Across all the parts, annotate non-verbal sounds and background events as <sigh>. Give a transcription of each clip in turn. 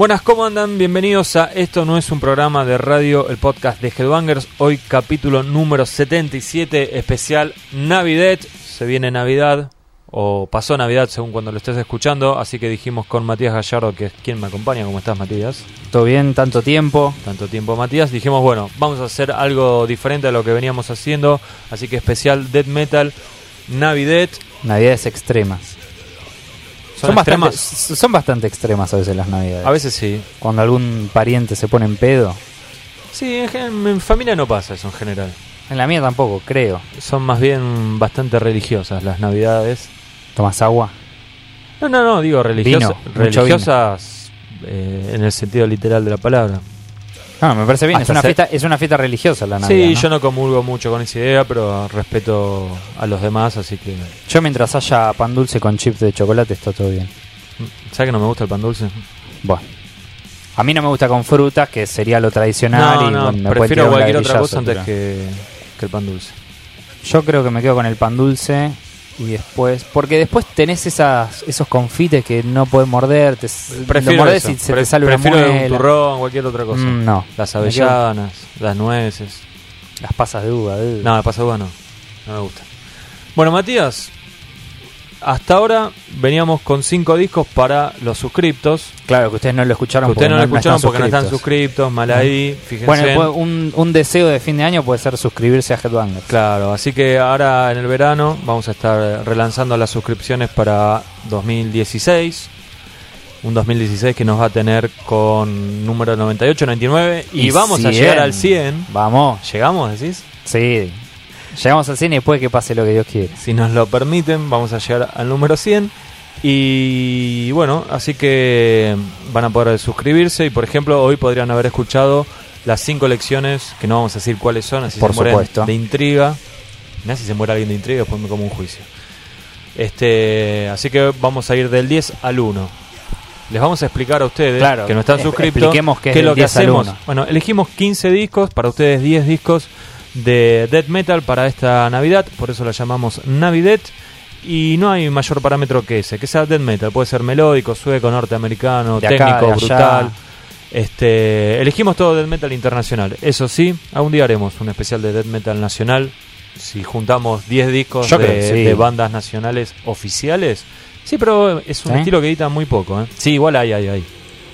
Buenas, ¿cómo andan? Bienvenidos a Esto no es un programa de radio, el podcast de Headbangers. Hoy capítulo número 77, especial Navidad. Se viene Navidad, o pasó Navidad según cuando lo estés escuchando, así que dijimos con Matías Gallardo, que es quien me acompaña. ¿Cómo estás, Matías? Todo bien, tanto tiempo. Tanto tiempo, Matías. Dijimos, bueno, vamos a hacer algo diferente a lo que veníamos haciendo, así que especial Death Metal, Navidad. Navidades extremas. Son, bastante, extremas. son bastante extremas a veces las navidades. A veces sí. Cuando algún pariente se pone en pedo. Sí, en, en familia no pasa eso en general. En la mía tampoco, creo. Son más bien bastante religiosas las navidades. ¿Tomas agua? No, no, no, digo religiosa- Vino, religiosas eh, en el sentido literal de la palabra. No, me parece bien. Es una, fiesta, es una fiesta religiosa la Navidad. sí, ¿no? yo no comulgo mucho con esa idea, pero respeto a los demás, así que... Yo mientras haya pan dulce con chips de chocolate está todo bien. ¿Sabes que no me gusta el pan dulce? Bueno. A mí no me gusta con frutas, que sería lo tradicional. No, y, no, bueno, prefiero cualquier otra cosa antes que, que el pan dulce. Yo creo que me quedo con el pan dulce y después... Porque después tenés esas, esos confites que no podés morder. Te, lo Prefiero mordés eso. y se Pre- te sale una un muela. turrón, cualquier otra cosa. Mm, no. Las avellanas, las nueces. Las pasas de uva. uh. No, el pasadúa no. No me gusta. Bueno, Matías, hasta ahora veníamos con cinco discos para los suscriptos. Claro, que ustedes no lo escucharon Que ustedes no lo escucharon porque no están suscriptos. mal ahí, fíjense. Bueno, un, un deseo de fin de año puede ser suscribirse a Headbangers. Claro, así que ahora en el verano vamos a estar relanzando las suscripciones para 2016. Un 2016 que nos va a tener con número 98, 99 y, Y vamos a 100. llegar al 100. Vamos, ¿Llegamos, decís? sí. Llegamos al cine y después que pase lo que Dios quiere. Si nos lo permiten, vamos a llegar al número 100. Y bueno, así que van a poder suscribirse. Y por ejemplo, hoy podrían haber escuchado las cinco lecciones, que no vamos a decir cuáles son, así Por se mueren supuesto. de intriga. Mirá si se muere alguien de intriga, después me como un juicio. Este, así que vamos a ir del 10 al 1. Les vamos a explicar a ustedes Claro, que no están expliquemos qué es lo que 10 al hacemos. 1. Bueno, elegimos 15 discos, para ustedes 10 discos de death metal para esta Navidad, por eso la llamamos Navidad. Y no hay mayor parámetro que ese, que sea death metal, puede ser melódico, sueco, norteamericano, De acá, técnico, allá. brutal. Este, elegimos todo death metal internacional. Eso sí, algún día haremos un especial de death metal nacional. Si juntamos 10 discos de, creo que sí. de bandas nacionales oficiales. Sí, pero es un ¿Sí? estilo que edita muy poco. ¿eh? Sí, igual hay, hay, hay.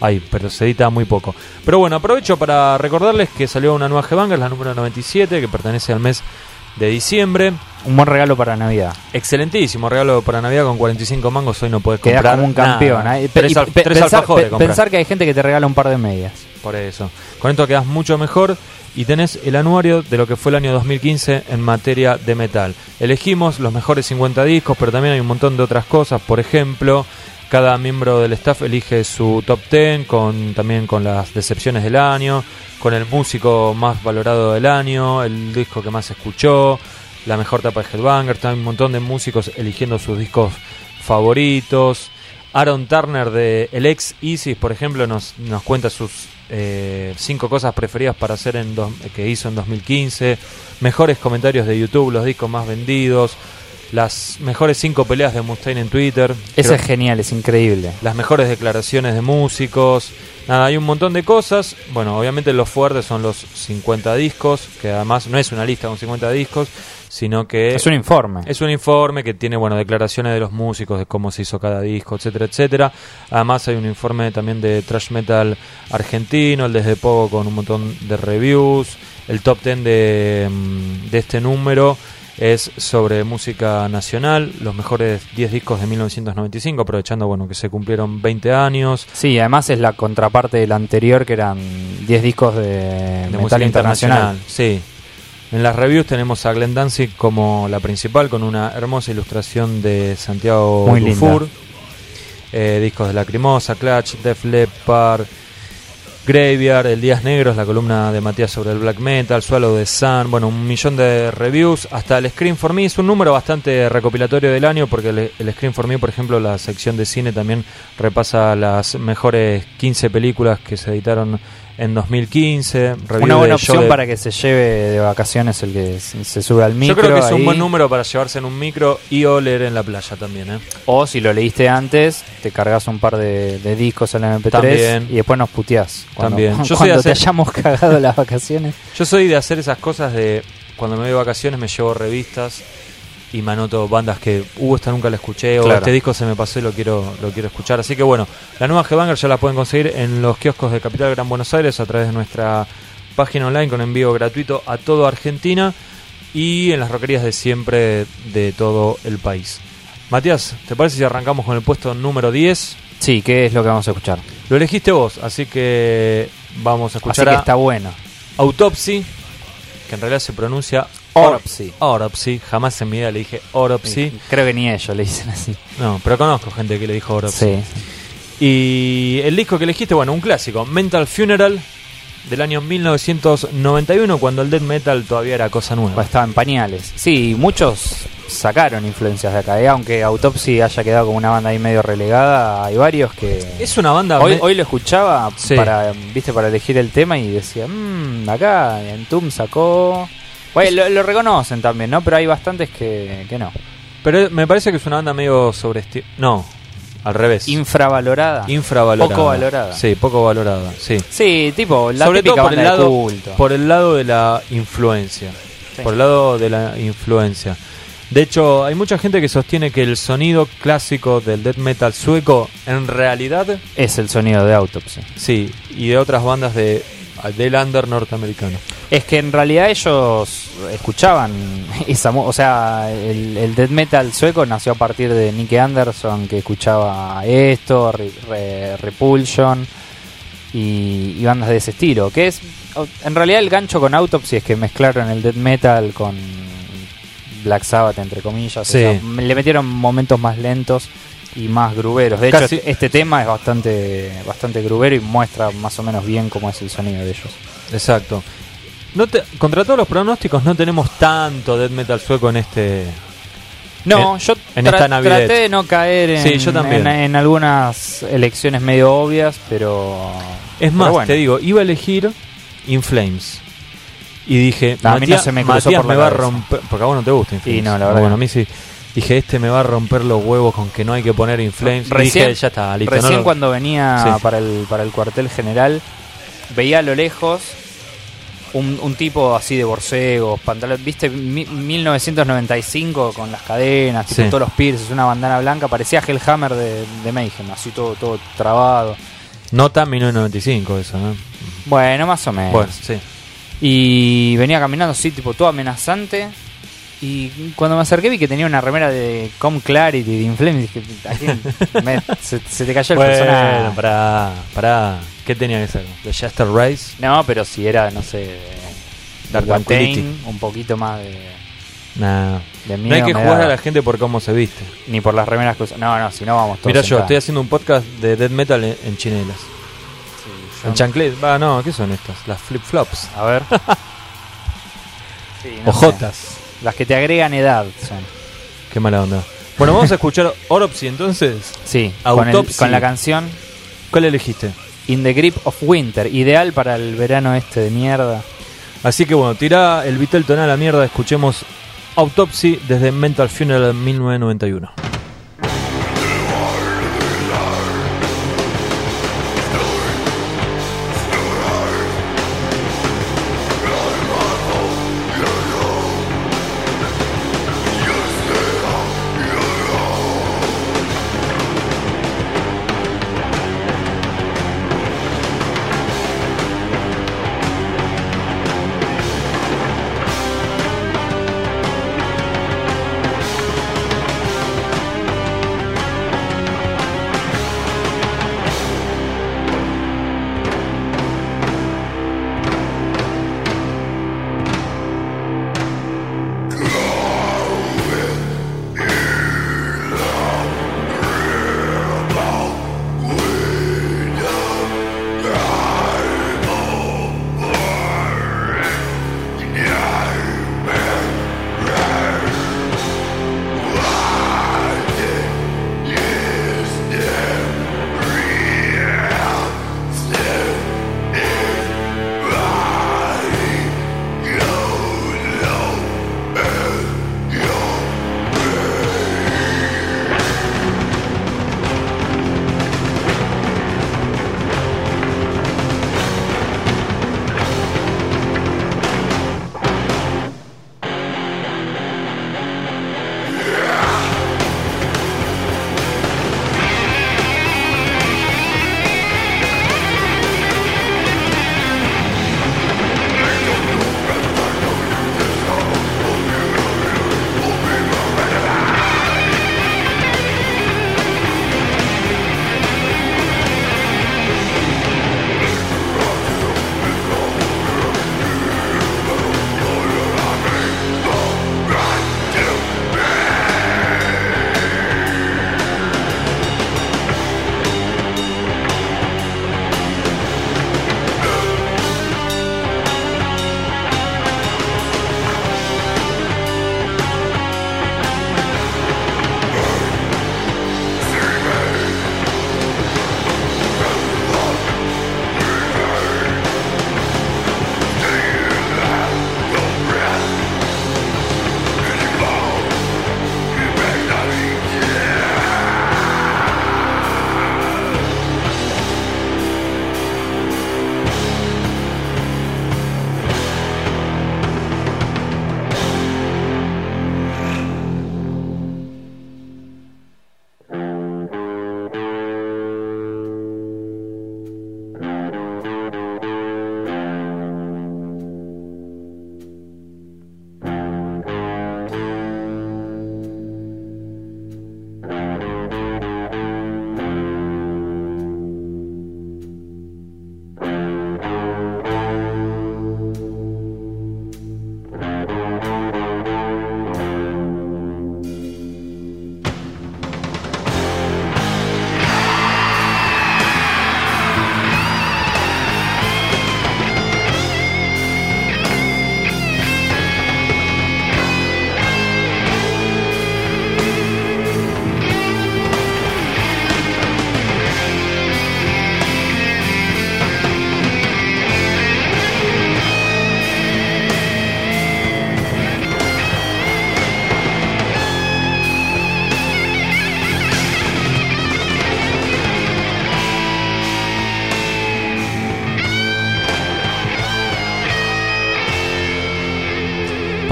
Hay, pero se edita muy poco. Pero bueno, aprovecho para recordarles que salió una nueva G-Banger, la número 97, que pertenece al mes de diciembre. Un buen regalo para Navidad. Excelentísimo regalo para Navidad con 45 mangos. Hoy no puedes Quedás comprar como un campeón. nada. ¿eh? Tres, Y al- pe- tres pensar, alfajores pensar que hay gente que te regala un par de medias. Por eso. Con esto quedas mucho mejor y tenés el anuario de lo que fue el año 2015 en materia de metal. Elegimos los mejores 50 discos, pero también hay un montón de otras cosas. Por ejemplo, cada miembro del staff elige su top 10 con también con las decepciones del año, con el músico más valorado del año, el disco que más escuchó, la mejor tapa de Headbanger, también un montón de músicos eligiendo sus discos favoritos. Aaron Turner de el ex Isis, por ejemplo, nos, nos cuenta sus eh, cinco cosas preferidas para hacer en dos- que hizo en 2015, mejores comentarios de YouTube, los discos más vendidos, las mejores cinco peleas de Mustaine en Twitter, Eso es genial, es increíble. las mejores declaraciones de músicos. Nada, hay un montón de cosas. Bueno, obviamente los fuertes son los 50 discos, que además no es una lista con 50 discos, sino que Es un informe. es un informe que tiene bueno declaraciones de los músicos, de cómo se hizo cada disco, etcétera, etcétera. Además hay un informe también de thrash metal argentino, el desde poco con un montón de reviews. El top 10 de, mm, de este número es sobre música nacional, los mejores 10 discos de 1995, aprovechando bueno que se cumplieron 20 años. Sí, además es la contraparte del anterior que eran 10 discos de, de metal música internacional. Sí. En las reviews tenemos a Glenn Danzig como la principal, con una hermosa ilustración de Santiago Muy Dufour. Eh, discos de Lacrimosa, Clutch, Def Leppard, Graveyard, El Días Negros, la columna de Matías sobre el black metal, Swallow the Sun, bueno, un millón de reviews, hasta el Screen for Me, es un número bastante recopilatorio del año porque el, el Screen for Me, por ejemplo, la sección de cine también repasa las mejores 15 películas que se editaron en 2015. review Una buena opción de- para que se lleve de vacaciones el que se sube al micro. Yo creo que es un buen número para llevarse en un micro y o leer en la playa también. ¿eh? O si lo leíste antes, te cargas un par de, de discos en la MP3 También. y después nos puteás. Cuando, También. Yo <laughs> cuando te hacer- hayamos cagado las vacaciones. Yo soy de hacer esas cosas de cuando me voy de vacaciones me llevo revistas y me anoto bandas que, uh, esta nunca la escuché o este disco se me pasó y lo quiero, lo quiero escuchar. Así que bueno, la nueva Headbanger ya la pueden conseguir en los kioscos de Capital Gran Buenos Aires a través de nuestra página online con envío gratuito a toda Argentina y en las roquerías de siempre de todo el país. Matías, ¿te parece si arrancamos con el puesto número 10? Sí, ¿qué es lo que vamos a escuchar? Lo elegiste vos, así que vamos a Así escuchar que a está bueno. Autopsy, que en realidad se pronuncia Autopsy. Autopsy. Jamás en mi vida le dije Autopsy. Creo que ni ellos le dicen así. No, pero conozco gente que le dijo Autopsy. Sí. Y el disco que elegiste, bueno, un clásico, Mental Funeral, del año 1991, cuando el death metal todavía era cosa nueva. Pues estaba en pañales. Sí, muchos sacaron influencias de acá. ¿eh? Aunque Autopsy haya quedado como una banda ahí medio relegada, hay varios que... Es una banda... Hoy, lo escuchaba Sí. para, viste, para elegir el tema y decía, mmm, acá Entum sacó... Bueno, lo, lo reconocen también, ¿no? Pero hay bastantes que, que no. Pero me parece que es una banda medio sobreestimada. No, al revés. Infravalorada. Infravalorada. Poco valorada. Sí, poco valorada, sí. sí, tipo, la Sobre típica todo por el, banda de lado, culto. por el lado de la influencia. Sí. Por el lado de la influencia. De hecho, hay mucha gente que sostiene que el sonido clásico del death metal sueco, en realidad, Es el sonido de Autopsy. sí, y de otras bandas de del under norteamericano. Es que en realidad ellos escuchaban <laughs> esa o sea, el, el death metal sueco nació a partir de Nick Anderson que escuchaba esto, Re- Re- Repulsion y, y bandas de ese estilo, que es en realidad el gancho con Autopsy es que mezclaron el death metal con Black Sabbath entre comillas, o sea, le metieron momentos más lentos y más gruberos. De hecho, Casi- este, este tema es bastante bastante grubero y muestra más o menos bien cómo es el sonido de ellos. Exacto. No te- contra todos los pronósticos no tenemos tanto death metal sueco en este No, en- yo en esta Navidad. traté de no caer en, Sí, yo también. en, en algunas elecciones medio obvias, pero... Es pero más, bueno. te digo, iba a elegir In Flames. Y dije, No, a mí no se me Matías por me va a romper. Porque a vos no te gusta In Flames. Y no, la verdad Bueno, a mí sí. Dije, este me va a romper los huevos con que no hay que poner In Flames. Y Recién- dije, ya está, listo. Recién no lo- cuando venía Sí. para, el, para el cuartel general, veía a lo lejos un, un tipo así de borcegos, pantalones, viste, Mi- 1995 con las cadenas, tipo Sí. todos los pierces, una bandana blanca, parecía Hellhammer de, de Mayhem, así todo, todo trabado. Nota 1995 eso, ¿no? Bueno, más o menos. Bueno, sí. Y venía caminando así, tipo todo amenazante. Y cuando me acerqué vi que tenía una remera de Com Clarity, de Inflame. Dije, ¿a quién? Me- <laughs> se, se te cayó el Bueno, personaje. pará, pará. ¿Qué tenía que ser? ¿De Chester Rice? No, pero si era, no sé, de Dark un poquito más de, Nah. de No hay que jugar a la gente por cómo se viste. Ni por las remeras que usa- No, no, si no vamos todos Mira yo, estoy haciendo un podcast de death metal en, en chinelas. Sí, yo- En chanclet. Va, no, ¿qué son estas? Las flip flops. A ver. <laughs> Sí, no sé. Las que te agregan edad son. Qué mala onda. Bueno, vamos a escuchar Oropsy entonces. Sí, con, el- con la canción ¿Cuál elegiste? In the Grip of Winter. Ideal para el verano este de mierda. Así que bueno, tira el tonal a la mierda. Escuchemos Autopsy desde Mental Funeral 1991.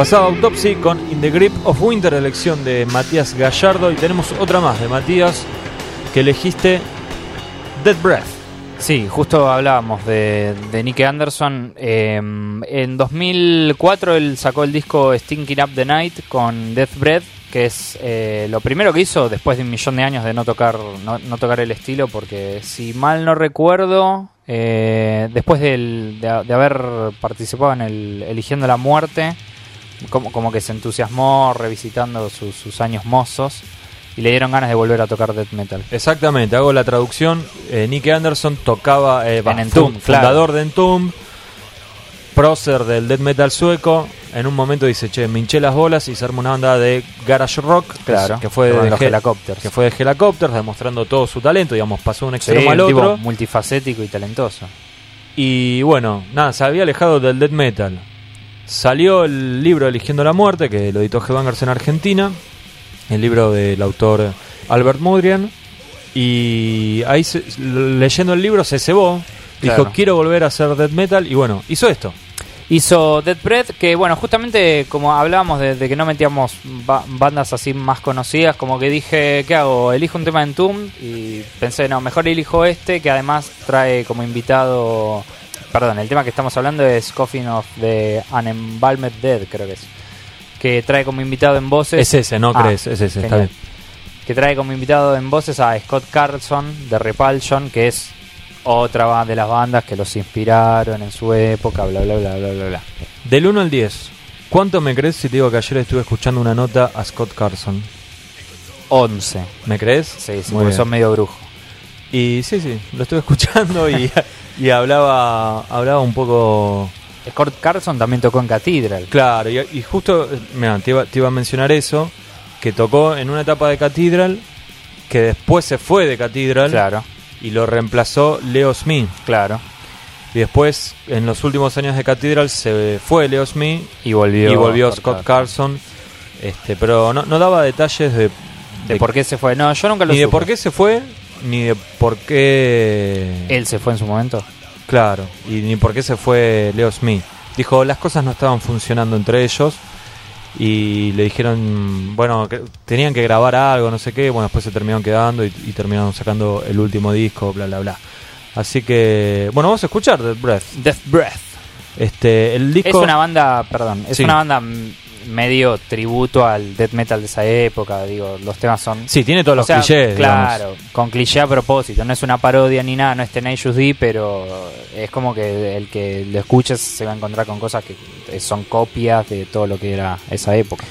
Pasaba Autopsy con In the Grip of Winter, elección de Matías Gallardo. Y tenemos otra más de Matías que elegiste Dead Breath. Sí, justo hablábamos de, de Nick Anderson. Eh, en 2004 él sacó el disco Stinking Up the Night con Death Breath, que es eh, lo primero que hizo después de un millón de años de no tocar, no, tocar el estilo, porque si mal no recuerdo, eh, después de, de haber participado en el Eligiendo la Muerte, como, como que se entusiasmó revisitando sus, sus años mozos y le dieron ganas de volver a tocar death metal. Exactamente, hago la traducción. Eh, Nick Anderson tocaba, eh, En claro. fundador de Entomb, prócer del death metal sueco. En un momento dice, che, me hinché las bolas y se arma una banda de garage rock, Claro, que fue de Helicopters. que fue de Helicopters, demostrando todo su talento, digamos, pasó de un Sí, extremo al tipo otro. multifacético y talentoso. Y bueno, nada, se había alejado del death metal. Salió el libro Eligiendo la Muerte, que lo editó Headbangers en Argentina. El libro del autor Albert Mudrian. Y ahí, se- leyendo el libro, se cebó. Dijo, quiero volver a hacer death metal. Y bueno, hizo esto. Hizo Dead Breath, que bueno, justamente como hablábamos de, de que no metíamos ba- bandas así más conocidas, como que dije, ¿qué hago? Elijo un tema de Entomb y pensé, no, mejor elijo este, que además trae como invitado, perdón, el tema que estamos hablando es Coffin of the Unembalmed Dead, creo que es, que trae como invitado en voces... Es ese, ¿no Ah, crees? Es ese, está bien. que trae como invitado en voces a Scott Carlson de Repulsion, que es otra de las bandas que los inspiraron en su época, bla, bla, bla, bla, bla, bla. Del 1 al 10, ¿cuánto me crees si te digo que ayer estuve escuchando una nota a Scott Carson? 11. ¿Me crees? Sí, sí, Muy porque bien. son medio brujo. Y sí, sí, lo estuve <laughs> escuchando y, <laughs> y hablaba, hablaba un poco Scott Carlson también tocó en Cathedral. Claro, y, y justo, eh, mira, te iba, te iba a mencionar eso, que tocó en una etapa de Cathedral, que después se fue de Cathedral Claro, y lo reemplazó Leo Smith. claro. Y después, en los últimos años de Cathedral, se fue Leo Smith Y volvió, y volvió Scott Carson. Este, pero no, no daba detalles de, ¿De por qué se fue? No, yo nunca lo ni de supe. por qué se fue, ni de por qué... Él se fue en su momento. Claro, y ni por qué se fue Leo Smith. Dijo, las cosas no estaban funcionando entre ellos y le dijeron, bueno, que tenían que grabar algo, no sé qué, bueno, después se terminaron quedando y, y terminaron sacando el último disco, bla, bla, bla. Así que, bueno, vamos a escuchar The Breath. Death Breath. Este, el disco... Es una banda, perdón, es Sí. una banda medio tributo al death metal de esa época. Digo, los temas son. Sí, tiene todos los sea, clichés, Claro, digamos. con cliché a propósito. No es una parodia ni nada, no es Tenacious D, pero es como que el que lo escuches se va a encontrar con cosas que son copias de todo lo que era esa época.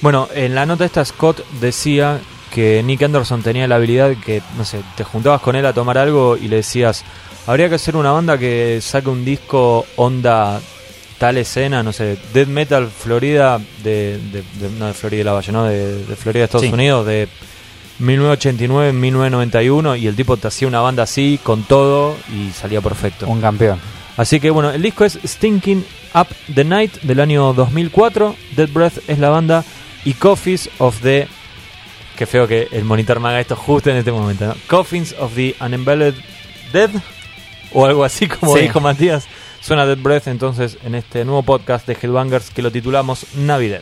Bueno, en la nota esta Scott decía que Nick Anderson tenía la habilidad que, no sé, te juntabas con él a tomar algo y le decías, habría que hacer una banda que saque un disco onda tal escena, no sé, Dead Metal Florida, de, de- de- no de Florida de la Valle, no, de, de Florida, Estados Sí. Unidos, de 1989, 1991, y el tipo te hacía una banda así, con todo, y salía perfecto. Un campeón. Así que bueno, el disco es Stinking Up the Night del año 2004. Dead Breath es la banda y Coffees of the. Qué feo que el monitor me haga esto justo en este momento. ¿no? Coffins of the Unembelted Dead o algo así como Sí. dijo Matías. Suena Dead Breath entonces en este nuevo podcast de Headbangers que lo titulamos Navidad.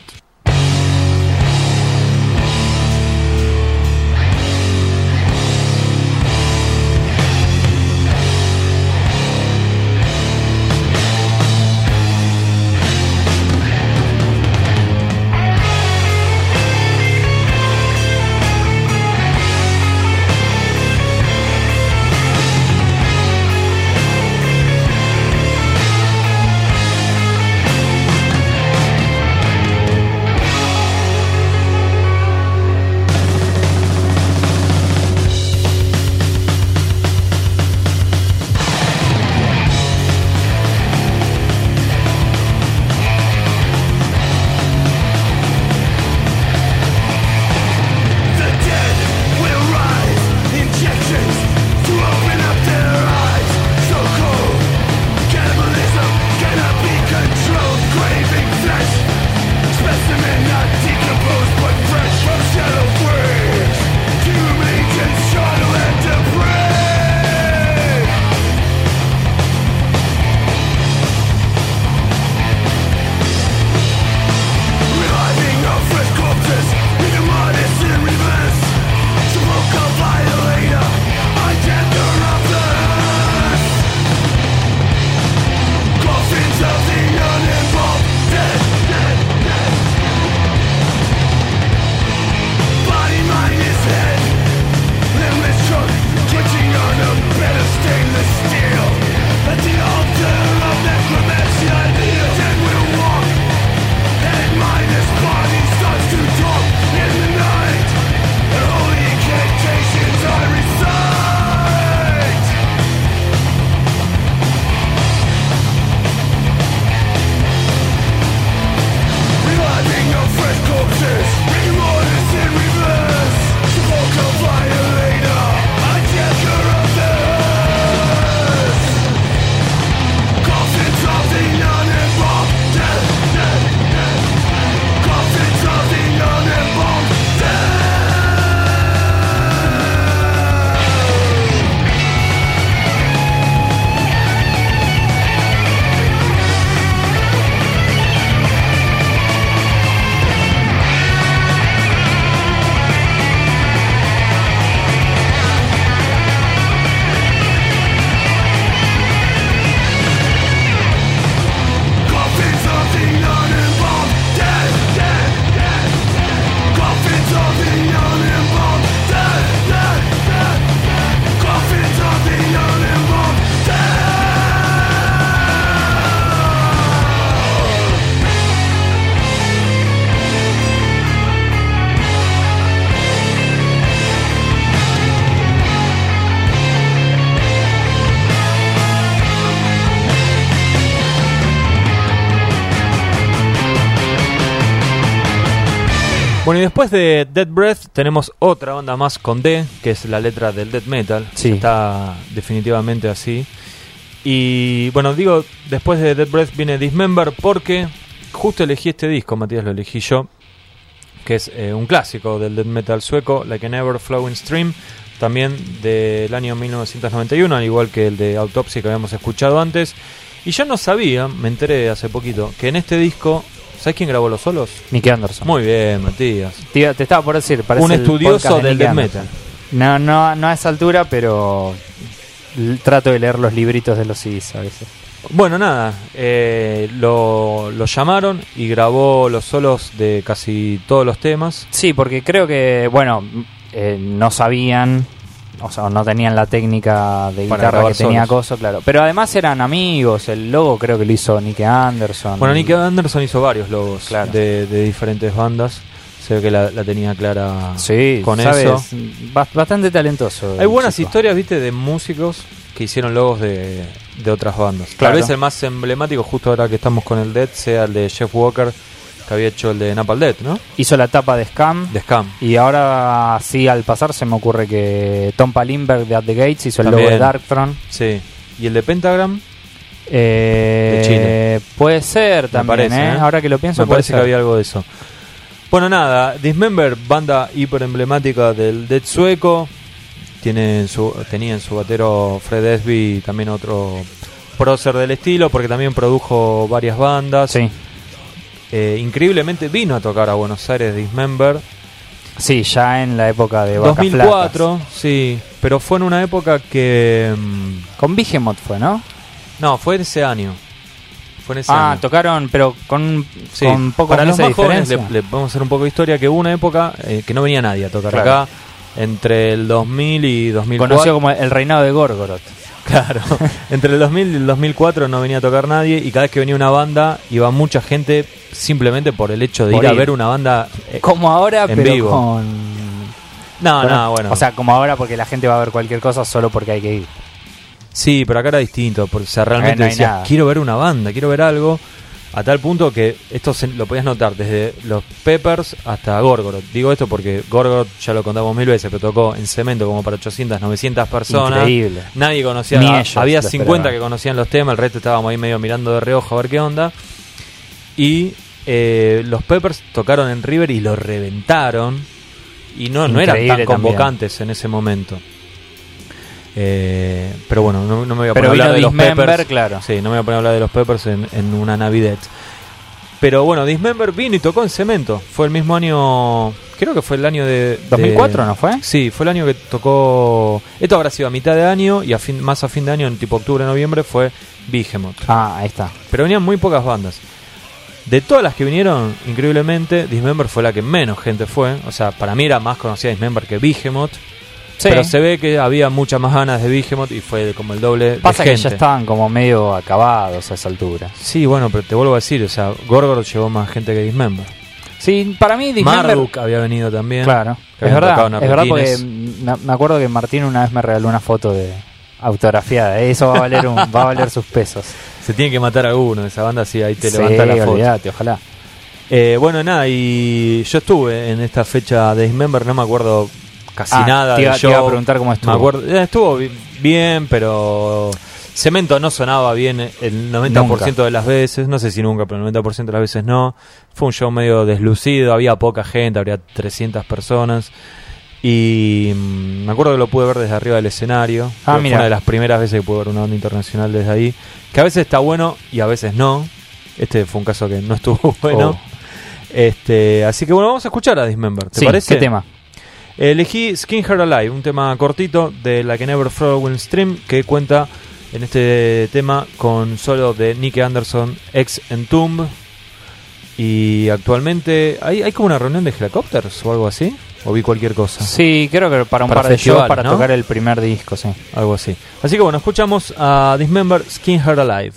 Bueno, y después de Dead Breath tenemos otra banda más con D, que es la letra del death metal. Sí. Está definitivamente así. Y bueno, digo, después de Dead Breath viene Dismember porque justo elegí este disco, Matías, lo elegí yo, que es eh, un clásico del death metal sueco, Like an Ever Flowing Stream, también del año 1991, al igual que el de Autopsy que habíamos escuchado antes. Y yo no sabía, me enteré hace poquito, que en este disco, ¿sabes quién grabó los solos? Nicky Anderson. Muy bien, Matías. Te, te estaba por decir, parece Un el estudioso de del death metal. No, no, no a esa altura, pero trato de leer los libritos de los CDs a veces. Bueno, nada, eh, lo, lo llamaron y grabó los solos de casi todos los temas. Sí, porque creo que, bueno, eh, no sabían, o sea, no tenían la técnica de Para guitarra que tenía solos. Coso, claro. Pero además eran amigos, el logo creo que lo hizo Nicky Anderson. Bueno, Nicky Anderson hizo varios logos Claro. de, de diferentes bandas. Se ve que la, la tenía clara Sí, con sabes, eso. ba- bastante talentoso. Hay buenas chico. historias, viste, de músicos que hicieron logos de, de otras bandas. Claro. Tal vez el más emblemático, justo ahora que estamos con el Dead, sea el de Jeff Walker, que había hecho el de Napalm Death, ¿no? Hizo la tapa de Scam. De Scam. Y ahora sí, al pasar se me ocurre que Tom Palimberg de At the Gates hizo el logo También. de Darkthrone. Sí. Y el de Pentagram, Eh, De Chile. Puede ser también, parece, ¿eh? ¿eh? Ahora que lo pienso, me puede parece ser. que había algo de eso. Bueno, nada, Dismember, banda hiper emblemática del Dead sueco. Tiene en su, tenía en su batero Fred Esby también otro prócer del estilo, porque también produjo varias bandas. Sí, Eh, increíblemente vino a tocar a Buenos Aires Dismember. sí, ya en la época de Vacas 2004, sí, pero fue en una época que... mm. Con Behemoth fue, ¿no? No, fue en ese año. Fue en ese Ah, año. tocaron, pero con, Sí, con para los meses más de jóvenes le, le podemos hacer un poco de historia que hubo una época eh, que no venía nadie a tocar Claro. acá entre el 2000 y 2004. Conocido como el reinado de Gorgoroth. Claro, <laughs> entre el 2000 y el 2004 no venía a tocar nadie y cada vez que venía una banda iba mucha gente simplemente por el hecho de ir a ver una banda. eh, Como ahora, En pero vivo. con... no, no, bueno. O sea, como ahora porque la gente va a ver cualquier cosa solo porque hay que ir. sí, pero acá era distinto, porque o sea, realmente no decías, nada. quiero ver una banda, quiero ver algo. A tal punto que esto se- lo podías notar desde los Peppers hasta Gorgoroth. Digo esto porque Gorgoroth ya lo contamos mil veces, pero tocó en cemento como para 800, 900 personas. Increíble. Nadie conocía, Ni ellos había lo 50 esperaban. que conocían los temas, el resto estábamos ahí medio mirando de reojo a ver qué onda. Y eh, los Peppers tocaron en River y lo reventaron. Y no, no eran tan también. convocantes en ese momento. Eh, pero bueno, no, no me voy a Pero poner a hablar de los Dismember, Peppers. claro. Sí, no me voy a poner a hablar de los Peppers en, en una Navidad. Pero bueno, Dismember vino y tocó en cemento. Fue el mismo año. Creo que fue el año de. de- ¿2004 no fue? Sí, fue el año que tocó. Esto habrá sido a mitad de año y a fin, más a fin de año, en tipo octubre, noviembre, fue Behemoth. Ah, ahí está. Pero venían muy pocas bandas. De todas las que vinieron, increíblemente, Dismember fue la que menos gente fue. O sea, para mí era más conocida Dismember que Behemoth. Sí. Pero se ve que había muchas más ganas de Behemoth y fue como el doble Pasa de que gente. ya estaban como medio acabados a esa altura. Sí, bueno, pero te vuelvo a decir, o sea, Gorgoroth llevó más gente que Dismember. Sí, para mí Dismember... Marduk había venido también. Claro, que es verdad, es verdad porque me acuerdo que Martín una vez me regaló una foto de autografiada. Eso va a valer un, va a valer sus pesos. <laughs> Se tiene que matar a uno de esa banda, sí, ahí te sí, levanta la foto. ojalá. Eh, bueno, nada, y yo estuve en esta fecha de Dismember, no me acuerdo casi Ah, nada te iba, te a preguntar cómo estuvo. Me acuerdo, eh, estuvo bi- bien, pero Cemento no sonaba bien el 90% Nunca. de las veces, no sé si nunca, pero el 90% de las veces no. Fue un show medio deslucido, había poca gente, habría 300 personas. Y mm, me acuerdo que lo pude ver desde arriba del escenario. Ah. Fue una de las primeras veces que pude ver una banda internacional desde ahí. Que a veces está bueno y a veces no. Este fue un caso que no estuvo <laughs> bueno. Oh. Este, así que bueno, vamos a escuchar a Dismember. ¿Te Sí, parece? ¿Qué tema? Elegí Skin Her Alive, un tema cortito de la que Never Will Stream que cuenta en este tema con solo de Nick Anderson, ex Entomb. Y actualmente hay, hay como una reunión de helicópteros o algo así. O vi cualquier cosa. Sí, creo que para un Para par de shows para ¿no? tocar el primer disco, sí. Algo así. Así que bueno, escuchamos a Dismember Skin Her Alive.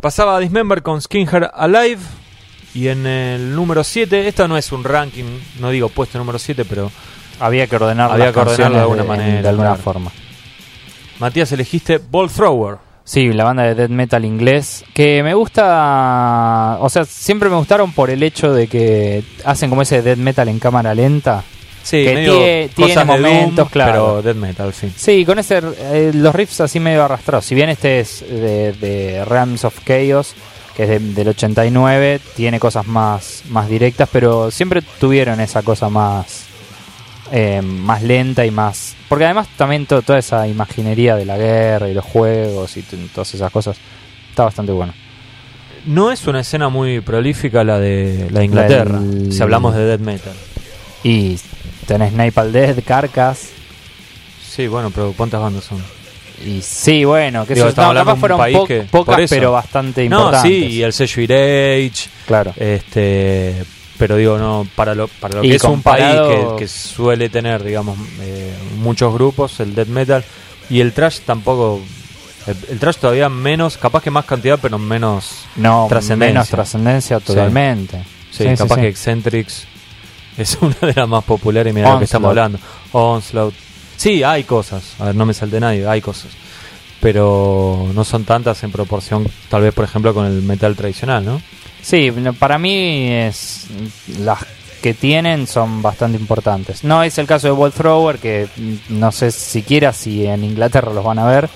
Pasaba a Dismember con Skinhead Alive. Y en el número 7, esto no es un ranking, no digo puesto número 7, pero Había que ordenarlo Había que ordenarlo de alguna manera, De alguna claro. forma. Matías elegiste Ball Thrower. Sí, la banda de death metal inglés. Que me gusta. O sea, siempre me gustaron por el hecho de que hacen como ese death metal en cámara lenta. Sí, Que medio tiene cosas de Doom, momentos, claro. pero death metal, al fin. Sí, con ese. eh, los riffs así medio arrastrados. Si bien este es de, de Realms of Chaos, que es de- del 89, tiene cosas más, más directas, pero siempre tuvieron esa cosa más. eh, más lenta y más. Porque además también to- toda esa imaginería de la guerra y los juegos y todas esas cosas está bastante bueno. No es una escena muy prolífica la de la Inglaterra, del- si hablamos de death metal. Y tenés Napalm Death, Carcass. Sí, bueno, pero ¿cuántas bandas son? Y sí, bueno, que Digo, eso, no, hablando capaz fueron país po- que- pocas, pero bastante No, importantes. sí, y el sello Irage, Claro. este, pero digo, no, para lo, para lo que es un país que, que suele tener, digamos, eh, muchos grupos, el death metal, y el trash tampoco, el, el trash todavía menos, capaz que más cantidad, pero menos, No, Trascendencia. menos trascendencia totalmente. sí, Sí, sí, capaz sí. que Eccentrics es una de las más populares, mira lo que estamos hablando. Onslaught. Sí, hay cosas, a ver, no me salte nadie, hay cosas. Pero no son tantas en proporción, tal vez, por ejemplo, con el metal tradicional, ¿no? Sí, para mí es las que tienen son bastante importantes. No es el caso de Wall Thrower, que no sé siquiera si en Inglaterra los van a ver,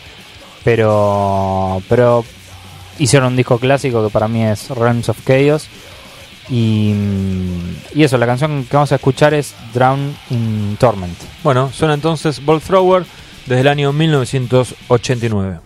pero pero hicieron un disco clásico que para mí es Realms of Chaos. Y, eso, la canción que vamos a escuchar es Drown in Torment. Bueno, suena entonces Ball Thrower desde el año 1989.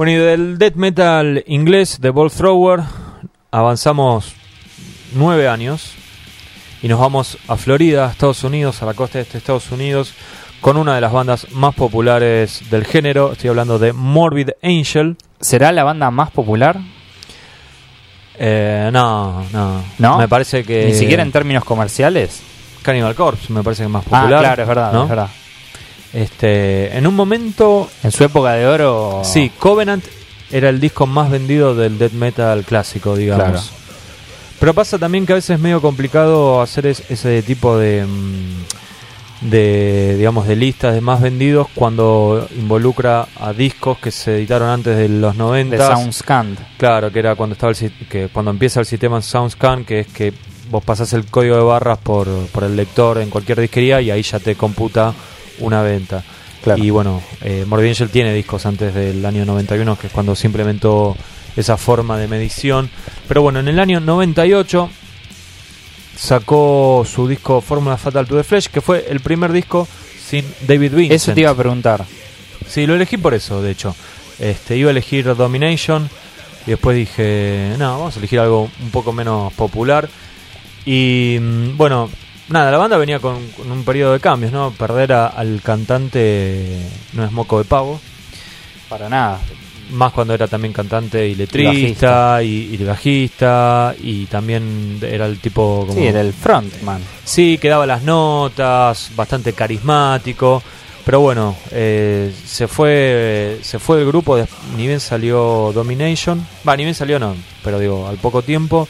Bueno, y del death metal inglés de Ball Thrower avanzamos nueve años y nos vamos a Florida, Estados Unidos, a la costa este de Estados Unidos, con una de las bandas más populares del género. Estoy hablando de Morbid Angel. ¿Será la banda más popular? Eh, no, no, ¿No? Me parece que. Ni siquiera en términos comerciales. Cannibal Corpse me parece que es más Ah, popular. claro, es verdad, ¿no? es verdad. Este, en un momento, En su época de oro. sí, Covenant era el disco más vendido del death metal clásico, digamos. Claro. Pero pasa también que a veces es medio complicado hacer es- ese tipo de, mm, de, digamos, de listas de más vendidos cuando involucra a discos que se editaron antes de los 90. De Soundscan. Claro, que era cuando estaba el, que cuando empieza el sistema SoundScan, que es que vos pasás el código de barras por, por el lector en cualquier disquería y ahí ya te computa una venta. Claro. Y bueno, eh, Morbid Angel tiene discos antes del año 91, que es cuando se implementó esa forma de medición. Pero bueno, en el año 98 sacó su disco Fórmula Fatal to the Flesh, que fue el primer disco sin David Vincent. Eso te iba a preguntar. Sí, lo elegí por eso, de hecho. Este, iba a elegir Domination y después dije, no, vamos a elegir algo un poco menos popular. Y mm, bueno, nada, la banda venía con, con un periodo de cambios, ¿no? Perder a- al cantante no es moco de pavo, Para nada. más cuando era también cantante y letrista y, y bajista y también era el tipo como... Sí, era el frontman. Sí, que daba las notas, bastante carismático. Pero bueno, eh, se fue se fue del grupo, des- ni bien salió Domination. Va, ni bien salió no, pero digo, al poco tiempo.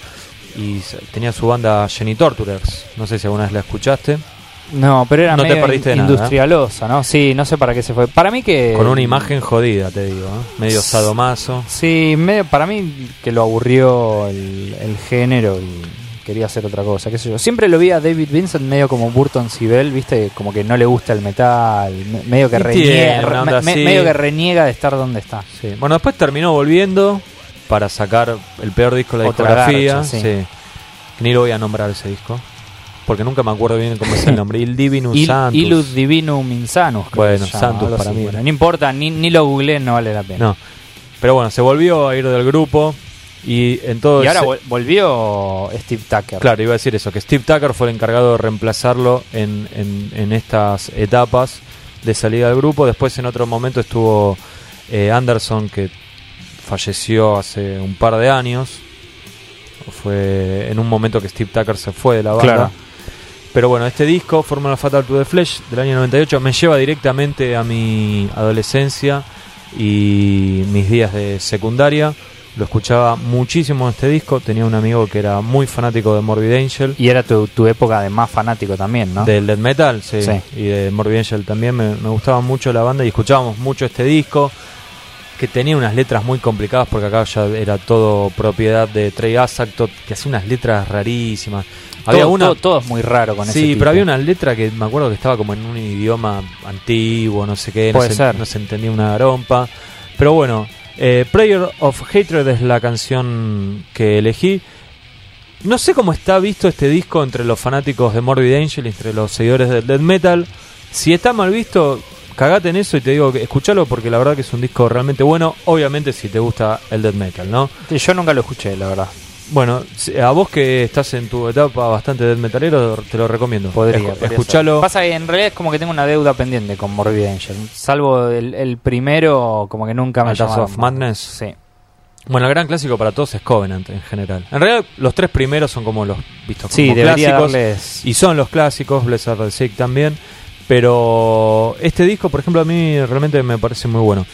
Y tenía su banda Jenny Torturers. No sé si alguna vez la escuchaste. No, pero era No te perdiste nada, ¿eh? industrialosa, ¿no? Sí, no sé para qué se fue. Para mí que... Con una imagen jodida, te digo. ¿eh? Medio sadomaso. Sí, medio, para mí que lo aburrió el, el género y quería hacer otra cosa, qué sé yo. Siempre lo vi a David Vincent medio como Burton Sibel, viste, como que no le gusta el metal, me- medio que reniega, me- medio que reniega de estar donde está. Sí. Bueno, después terminó volviendo para sacar el peor disco de la Otra discografía. garcha, sí. sí. Ni lo voy a nombrar ese disco. Porque nunca me acuerdo bien cómo es el nombre. Il Divinus Il, Santus. Illus Divinum Insanus. creo Bueno, que se llama, Santus para mí. Bueno, no importa, ni, ni lo googleé, no vale la pena. No. Pero bueno, se volvió a ir del grupo. Y en todo Y ahora volvió Steve Tucker. Claro, iba a decir eso, que Steve Tucker fue el encargado de reemplazarlo en, en- en estas etapas de salida del grupo. Después en otro momento estuvo eh, Anderson, que falleció hace un par de años. Fue en un momento que Steve Tucker se fue de la banda. Claro. Pero bueno, este disco, Fórmula Fatal to the Flesh, del año 98, me lleva directamente a mi adolescencia y mis días de secundaria. Lo escuchaba muchísimo este disco. Tenía un amigo que era muy fanático de Morbid Angel. Y era tu, tu época de más fanático también, ¿no? Del death metal, sí. Sí. Y de Morbid Angel también. Me, me gustaba mucho la banda y escuchábamos mucho este disco. Que tenía unas letras muy complicadas porque acá ya era todo propiedad de Trey Asactot, que hacía unas letras rarísimas. Había todo, una. todo, todo es muy raro con ese Sí, pero había una letra que me acuerdo que estaba como en un idioma antiguo, no sé qué, no, Puede se, ser. no se entendía una garompa. Pero bueno, eh, Prayer of Hatred es la canción que elegí. No sé cómo está visto este disco entre los fanáticos de Morbid Angel y entre los seguidores del death metal. Si está mal visto, cagate en eso y te digo que escuchalo porque la verdad que es un disco realmente bueno. Obviamente si te gusta el death metal, ¿no? Sí, Yo nunca lo escuché, la verdad. Bueno, a vos que estás en tu etapa bastante death metalero, te lo recomiendo. Podría, podría escuchalo. ser. Pasa que en realidad es como que tengo una deuda pendiente con Morbid Angel. Salvo el, el primero, como que nunca me llamaron of. Madness. Sí. Bueno, el gran clásico para todos es Covenant en general. En realidad, los tres primeros son como los vistos Sí, como clásicos. darles... Y son los clásicos, Blessed Sick también. Pero este disco, por ejemplo, a mí realmente me parece muy bueno.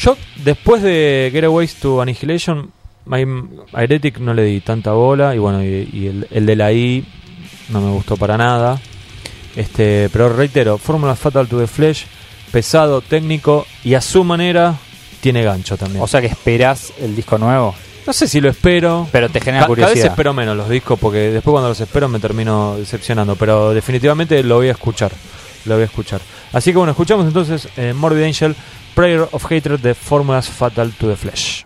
Yo, después de Getaways to Annihilation, My Heretic no le di tanta bola. Y bueno, y, y el, el de la I no me gustó para nada. Este, pero reitero, Fórmula Fatal to the Flesh, pesado, técnico y a su manera tiene gancho también. O sea que esperás el disco nuevo, no sé si lo espero. pero te genera Ca- Cada vez curiosidad. espero menos los discos porque después cuando los espero me termino decepcionando. Pero definitivamente lo voy a escuchar. Lo voy a escuchar. Así que bueno, escuchamos entonces eh, Morbid Angel, Prayer of Hatred de Formulas Fatal to the Flesh.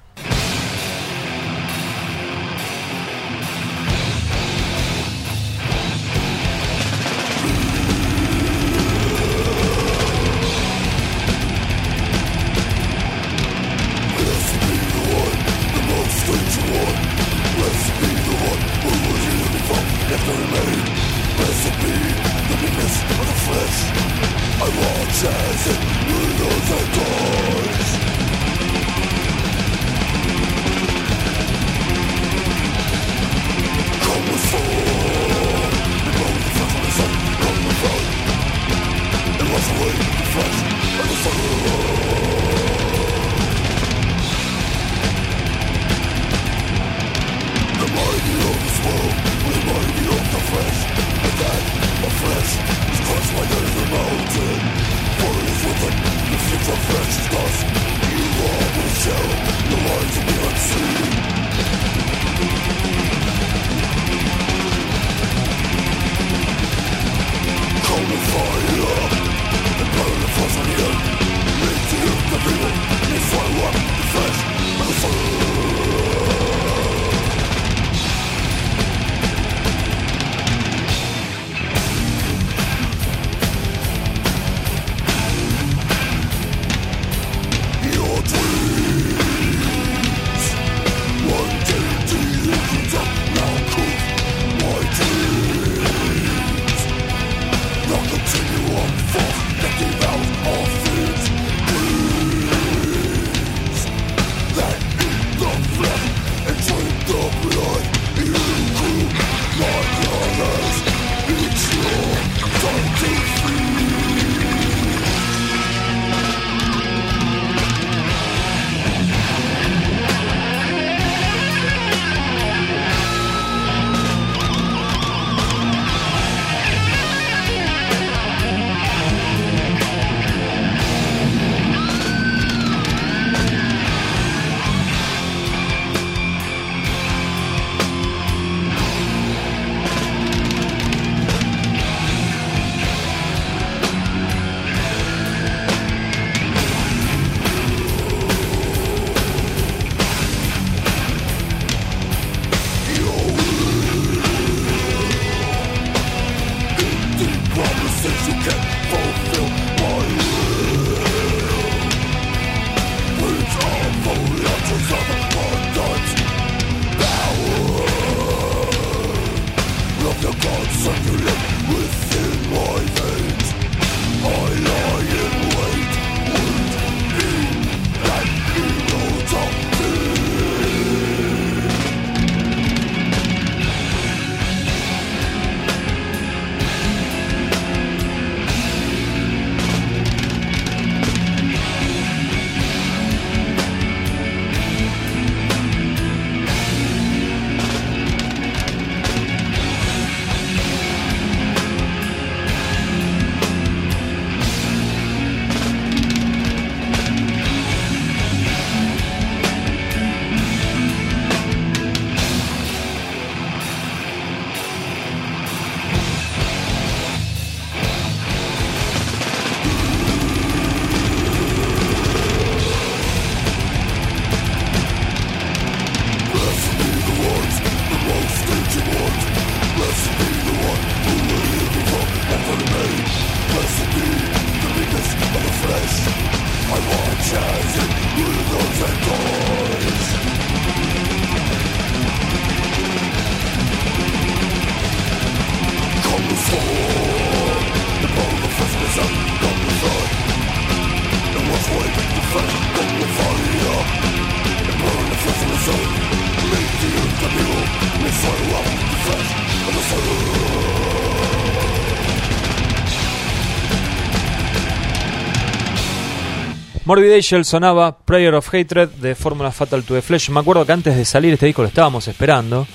Morbid Angel sonaba Prayer of Hatred de Fórmula Fatal to the Flesh. Me acuerdo que antes de salir este disco lo estábamos esperando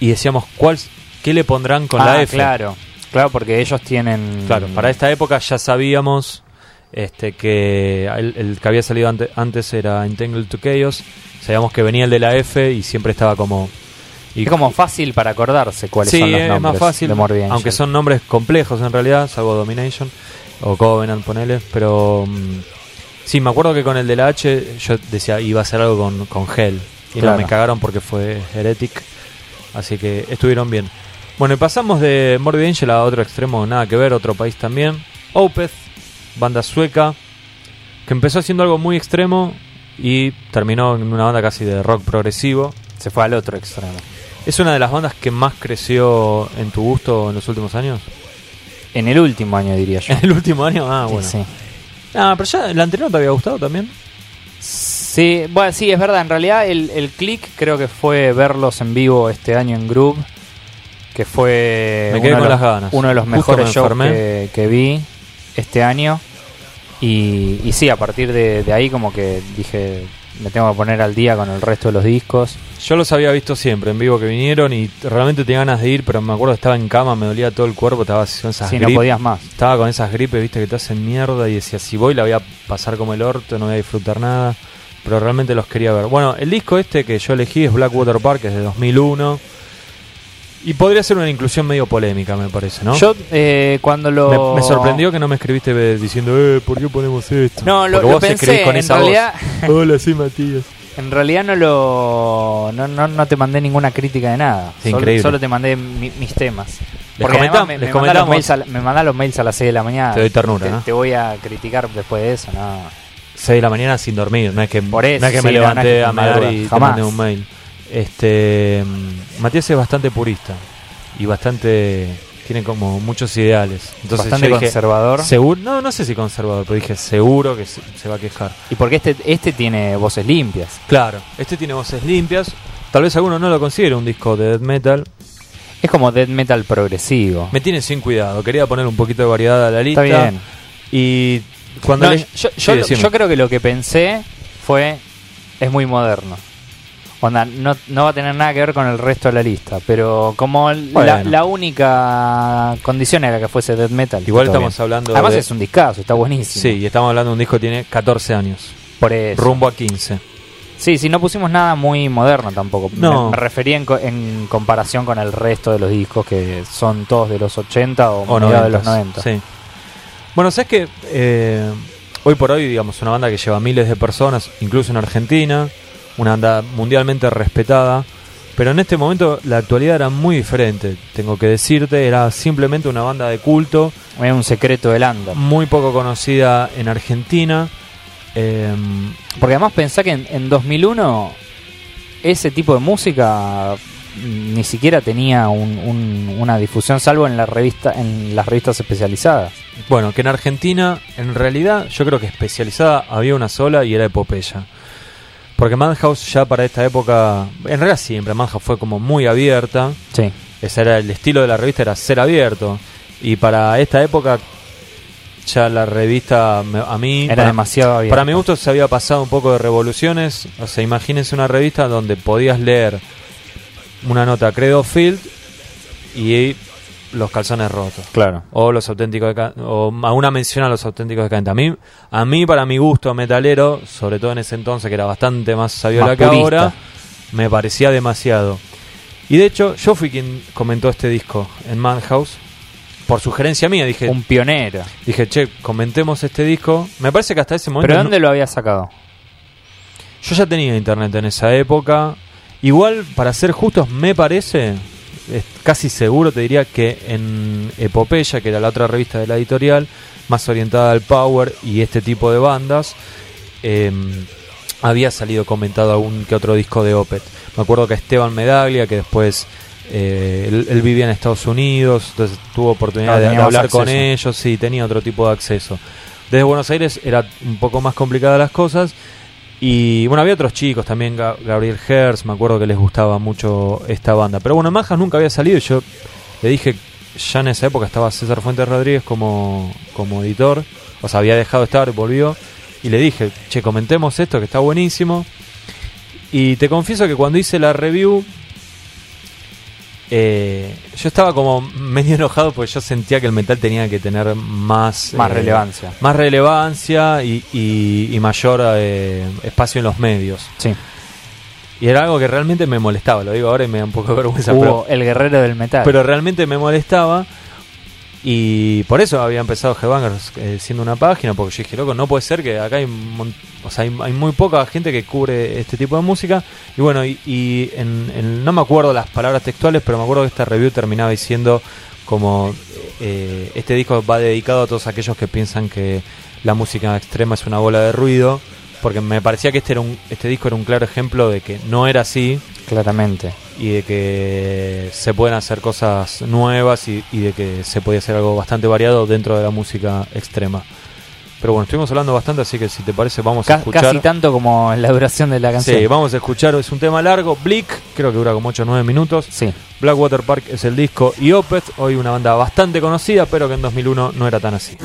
y decíamos cuál, qué le pondrán con la Ah, F. claro. Claro, porque ellos tienen. Claro, para esta época ya sabíamos este, que el, el que había salido ante- antes era Entangled to Chaos. Sabíamos que venía el de la F y siempre estaba como. Y Es como fácil para acordarse cuáles sí, son los es nombres más fácil, de Morbid Angel. aunque son nombres complejos en realidad, salvo Domination o Covenant, ponele, pero mm, sí, me acuerdo que con el de la H yo decía iba a ser algo con, con Hell y Claro. no me cagaron porque fue Heretic, así que estuvieron bien. Bueno, y pasamos de Morbid Angel a otro extremo, nada que ver, otro país también. Opeth, banda sueca, que empezó haciendo algo muy extremo y terminó en una banda casi de rock progresivo. Se fue al otro extremo. ¿Es una de las bandas que más creció en tu gusto en los últimos años? En el último año, diría yo. <laughs> ¿En el último año? Ah, Sí, bueno. sí. Ah, pero ya el anterior te había gustado también. Sí, bueno, sí, es verdad. En realidad, el, el click creo que fue verlos en vivo este año en Groove. Que fue Me quedé uno, con de las los, ganas. uno de los Justo mejores me shows que, que vi este año. Y, y sí, a partir de, de ahí, como que dije, me tengo que poner al día con el resto de los discos. Yo los había visto siempre en vivo que vinieron y realmente tenía ganas de ir, pero me acuerdo que estaba en cama, me dolía todo el cuerpo, estaba con esas Sí, no grip- podías más. Estaba con esas gripes, viste, que te hacen mierda y decía, si voy la voy a pasar como el orto, no voy a disfrutar nada. Pero realmente los quería ver. Bueno, el disco este que yo elegí es Blackwater Park, es de 2001. Y podría ser una inclusión medio polémica, me parece, ¿no? Yo eh, cuando lo... me, me sorprendió que no me escribiste diciendo, eh, ¿por qué ponemos esto? No, lo- Porque lo vos pensé, con en esa realidad- voz. <laughs> Hola, sí, Matías. En realidad no lo no, no, no te mandé ninguna crítica de nada. Sí, solo, increíble. solo te mandé mi- mis temas. Les Porque además comentam- me, les me, mandás los mails a, me mandás los mails a las 6 de la mañana. Te doy ternura, te, ¿no? te voy a criticar después de eso, no. 6 de la mañana sin dormir, no es que, Por eso, no es que me no, es levanté que a mear y te mandé un mail. Este, mm, Matías es bastante purista y bastante tiene como muchos ideales. Entonces Bastante yo dije, conservador. seguro, no, no sé si conservador, pero dije seguro que se, se va a quejar. Y porque este, este tiene voces limpias. Claro, este tiene voces limpias. Tal vez alguno no lo considere un disco de death metal. Es como death metal progresivo. Me tiene sin cuidado. Quería poner un poquito de variedad a la lista. Está bien. Y cuando No, le- yo, yo creo que lo que pensé fue es muy moderno. Onda, no, no va a tener nada que ver con el resto de la lista, pero como la, Bueno. la única condición era que fuese death metal. Igual estamos bien. hablando Además de- es un discazo, está buenísimo. Sí, y estamos hablando de un disco que tiene 14 años. por eso. Rumbo a 15. Sí, sí, no pusimos nada muy moderno tampoco. No. Me, me refería en, co- en comparación con el resto de los discos que son todos de los 80 o, O mediados de los 90. 90. Sí. Bueno, sabes que eh, hoy por hoy, digamos, una banda que lleva miles de personas, incluso en Argentina, una banda mundialmente respetada, pero en este momento la actualidad era muy diferente, tengo que decirte, era simplemente una banda de culto, Es un secreto del under. muy poco conocida en Argentina. eh, Porque además pensá que en, en 2001 ese tipo de música ni siquiera tenía un- un- una difusión salvo en la revista en las revistas especializadas. Bueno, que en Argentina, en realidad, yo creo que especializada había una sola y era Epopeya. Porque Madhouse ya para esta época, en realidad siempre, Madhouse fue como muy abierta. Sí. Ese era el estilo de la revista, era ser abierto. Y para esta época, ya la revista, a mí, Era para, demasiado abierto. para mi gusto, se había pasado un poco de revoluciones. O sea, imagínense una revista donde podías leer una nota Credo Field y los calzones rotos Claro. o los auténticos deca- o alguna mención a los auténticos decadentes. A mí, a mí para mi gusto metalero, sobre todo en ese entonces que era bastante más sabiola Más que purista. ahora, me parecía demasiado. Y de hecho, yo fui quien comentó este disco en Madhouse por sugerencia mía, dije, Un pionero. dije, "Che, comentemos este disco." Me parece que hasta ese momento ¿Pero no- dónde lo había sacado? yo ya tenía internet en esa época. Igual, para ser justos, me parece, es casi seguro te diría que en Epopeya, que era la otra revista de la editorial, más orientada al power y este tipo de bandas, eh, había salido comentado algún que otro disco de Opet. Me acuerdo que Esteban Medaglia, que después eh, él, él vivía en Estados Unidos, entonces tuvo oportunidad Claro, de, hablar con ellos, sí, tenía otro tipo de acceso. Desde Buenos Aires era un poco más complicada las cosas. Y bueno, había otros chicos también, Ga- Gabriel Hertz, me acuerdo que les gustaba mucho esta banda. Pero bueno, Majas nunca había salido. Yo le dije, ya en esa época estaba César Fuentes Rodríguez como, como editor. O sea, había dejado de estar, volvió. Y le dije, che, comentemos esto que está buenísimo. Y te confieso que cuando hice la review, eh, yo estaba como medio <laughs> enojado porque yo sentía que el metal tenía que tener más, Más eh, relevancia. más relevancia y, y- y mayor eh, espacio en los medios. Sí. Y era algo que realmente me molestaba, lo digo ahora y me da un poco de vergüenza, Hubo pero, el guerrero del metal. pero realmente me molestaba. Y por eso había empezado Headbangers eh, siendo una página, porque yo dije, loco, no puede ser que acá hay, o sea, hay, hay muy poca gente que cubre este tipo de música. Y bueno, y, y en, en- no me acuerdo las palabras textuales, pero me acuerdo que esta review terminaba diciendo como eh, este disco va dedicado a todos aquellos que piensan que la música extrema es una bola de ruido, porque me parecía que este, era un, este disco era un claro ejemplo de que no era así Claramente. y de que se pueden hacer cosas nuevas y, y de que se puede hacer algo bastante variado dentro de la música extrema. Pero bueno, estuvimos hablando bastante, así que si te parece vamos a escuchar. casi tanto como la duración de la canción. Sí, vamos a escuchar, es un tema largo, Bleak, creo que dura como 8 o 9 minutos. Sí. Blackwater Park es el disco y Opeth, hoy una banda bastante conocida, pero que en 2001 no era tan así.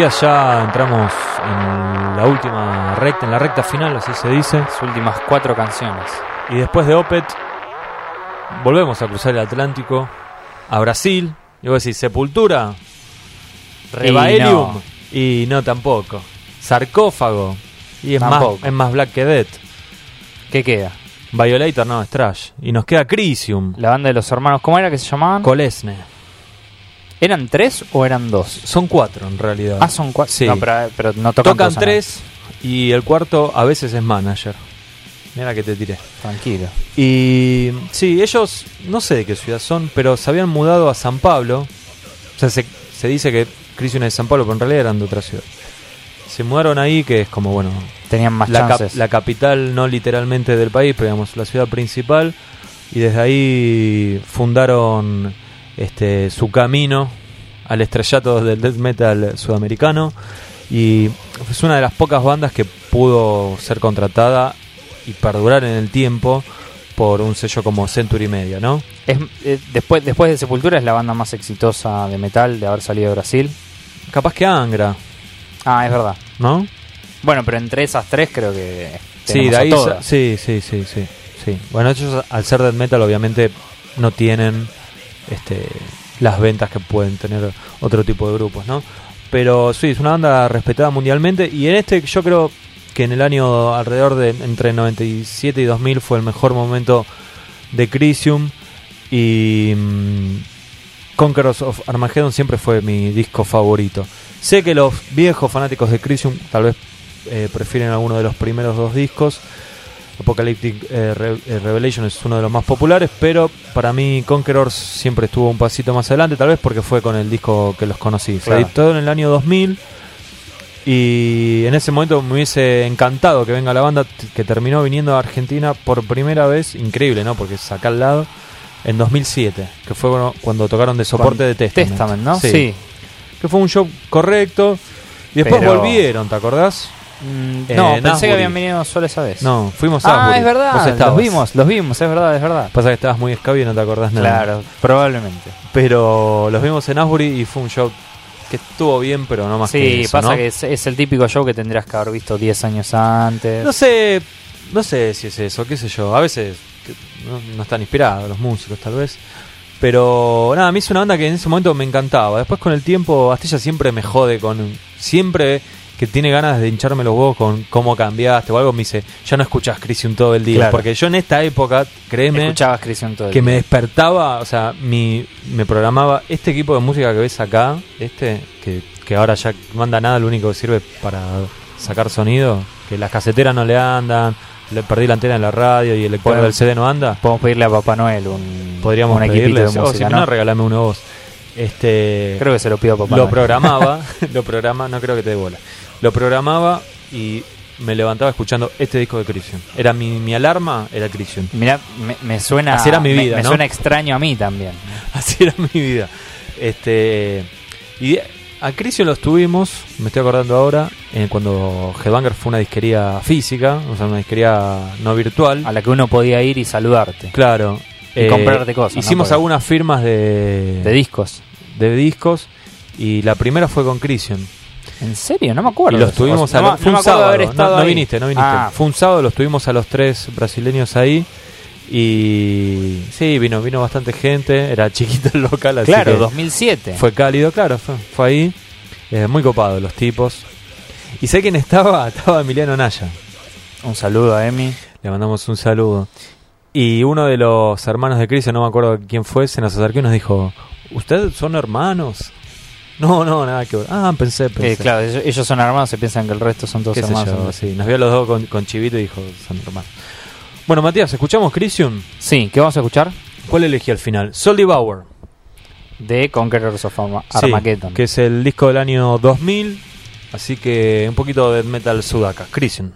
Matías, ya entramos en la última recta, en la recta final, así se dice. Las últimas cuatro canciones. Y después de Opet, volvemos a cruzar el Atlántico a Brasil. Y vos decís, Sepultura, Rebaelium. no. Y no tampoco. Sarcófago. Y es más, es más Black que Death. ¿Qué queda? Violator no, es trash. Y nos queda Crisium. La banda de los hermanos, ¿cómo era que se llamaban? Colesne. ¿Eran tres o eran dos? Son cuatro en realidad. Ah, son cuatro. Sí. No, pero, pero no tocan, Tocan tres y el cuarto a veces es manager. Mira que te tiré. Tranquilo. Y sí, ellos no sé de qué ciudad son, pero se habían mudado a San Pablo. O sea, se, se dice que Crisium es de San Pablo, pero en realidad eran de otra ciudad. Se mudaron ahí, que es como, bueno, Tenían más la, cap- chances. la capital no literalmente del país, pero digamos la ciudad principal. Y desde ahí fundaron este, su camino al estrellato del death metal sudamericano. Y es una de las pocas bandas que pudo ser contratada y perdurar en el tiempo por un sello como Century Media, ¿no? Es- eh, después, después de Sepultura es la banda más exitosa de metal de haber salido de Brasil. Capaz que Angra, Ah, es verdad. ¿no? Bueno, pero entre esas tres creo que. Sí, de ahí. Sí, sí, sí, sí, sí. Bueno, ellos al ser death metal obviamente no tienen este, las ventas que pueden tener otro tipo de grupos, ¿no? Pero sí, es una banda respetada mundialmente y en este yo creo que en el año alrededor de entre 97 y 2000 fue el mejor momento de Crisium y mm, Conquerors of Armageddon siempre fue mi disco favorito. Sé que los viejos fanáticos de Crisium tal vez eh, prefieren alguno de los primeros dos discos. Apocalyptic eh, Re- eh, Revelation es uno de los más populares, pero para mí Conquerors siempre estuvo un pasito más adelante, tal vez porque fue con el disco que los conocí. Se Claro. editó en el año 2000 y en ese momento me hubiese encantado que venga la banda que terminó viniendo a Argentina por primera vez, increíble, ¿no? Porque es acá al lado, en 2007, que fue bueno, cuando tocaron de soporte Con de Testament. Testament, ¿no? Sí. Sí. Que fue un show correcto. Y después Pero- volvieron, ¿te acordás? Mm, Eh, no, pensé que habían venido solo esa vez. No, fuimos a Ah, es verdad. Los vimos, los vimos, es verdad, es verdad. Pasa que estabas muy escabio y no te acordás nada. Claro, probablemente. Pero los vimos en Asbury y fue un show que estuvo bien, pero no más que Sí, eso, pasa ¿no? que es, es el típico show que tendrías que haber visto 10 años antes. No sé, no sé si es eso, qué sé yo. A veces que no, no están inspirados los músicos, tal vez. Pero nada, a mí es una banda que en ese momento me encantaba. Después con el tiempo, Astilla siempre me jode con... Siempre que tiene ganas de hincharme los huevos con cómo cambiaste o algo, me dice, ya no escuchás Crisium todo el día. Claro. Porque yo en esta época, créeme, Escuchabas Crisión todo el que me despertaba, o sea, mi, me programaba este equipo de música que ves acá, este, que, que ahora ya no anda nada, lo único que sirve para sacar sonido, que las caseteras no le andan, le perdí la antena en la radio y el lector del CD no anda, Podemos pedirle a Papá Noel un, podríamos un pedirle, de música, si ¿no? no, regálame uno vos. Este, Creo que se lo pido a Papá lo Noel. programaba, <laughs> lo programa, no creo que te dé bola. Lo programaba y me levantaba escuchando este disco de Crisium. Era mi, mi alarma, era Crisium. Mirá, me, me suena. Así era mi vida, Me, ¿no? suena extraño a mí también. <laughs> Así era mi vida. Este y a Crisium los tuvimos, me estoy acordando ahora, eh, cuando Headbanger fue una disquería física, o sea, una disquería no virtual. A la que uno podía ir y saludarte. Claro. eh, Y comprarte cosas. Hicimos algunas firmas de, De discos. de discos y la primera fue con Crisium. ¿En serio? No me acuerdo. Y los tuvimos a no, los fue no un sábado. haber estado no, viniste, no viniste. Ah, Fue un sábado, los tuvimos a los tres brasileños ahí. Y sí, vino, vino bastante gente. Era chiquito el local, así claro, que 2007. fue cálido, claro, fue, fue ahí. Eh, muy copado los tipos. Y sé quién estaba, <laughs> estaba Emiliano Naya. Un saludo a Emi. Le mandamos un saludo. Y uno de los hermanos de Cris, no me acuerdo quién fue, se nos acercó y nos dijo, ¿ustedes son hermanos? No, no, nada que ver. Ah, pensé, pensé. Eh, claro, ellos, ellos son hermanos, se piensan que el resto son todos hermanos. sí. Nos vio a los dos con, con Chivito y dijo, son hermanos. Bueno, Matías, ¿escuchamos Crisium? Sí, ¿qué vamos a escuchar? ¿Cuál elegí al final? Soul Devour. De Conquerors of Sí, Armageddon. que es el disco del año 2000. Así que un poquito de metal sudaca. Crisium.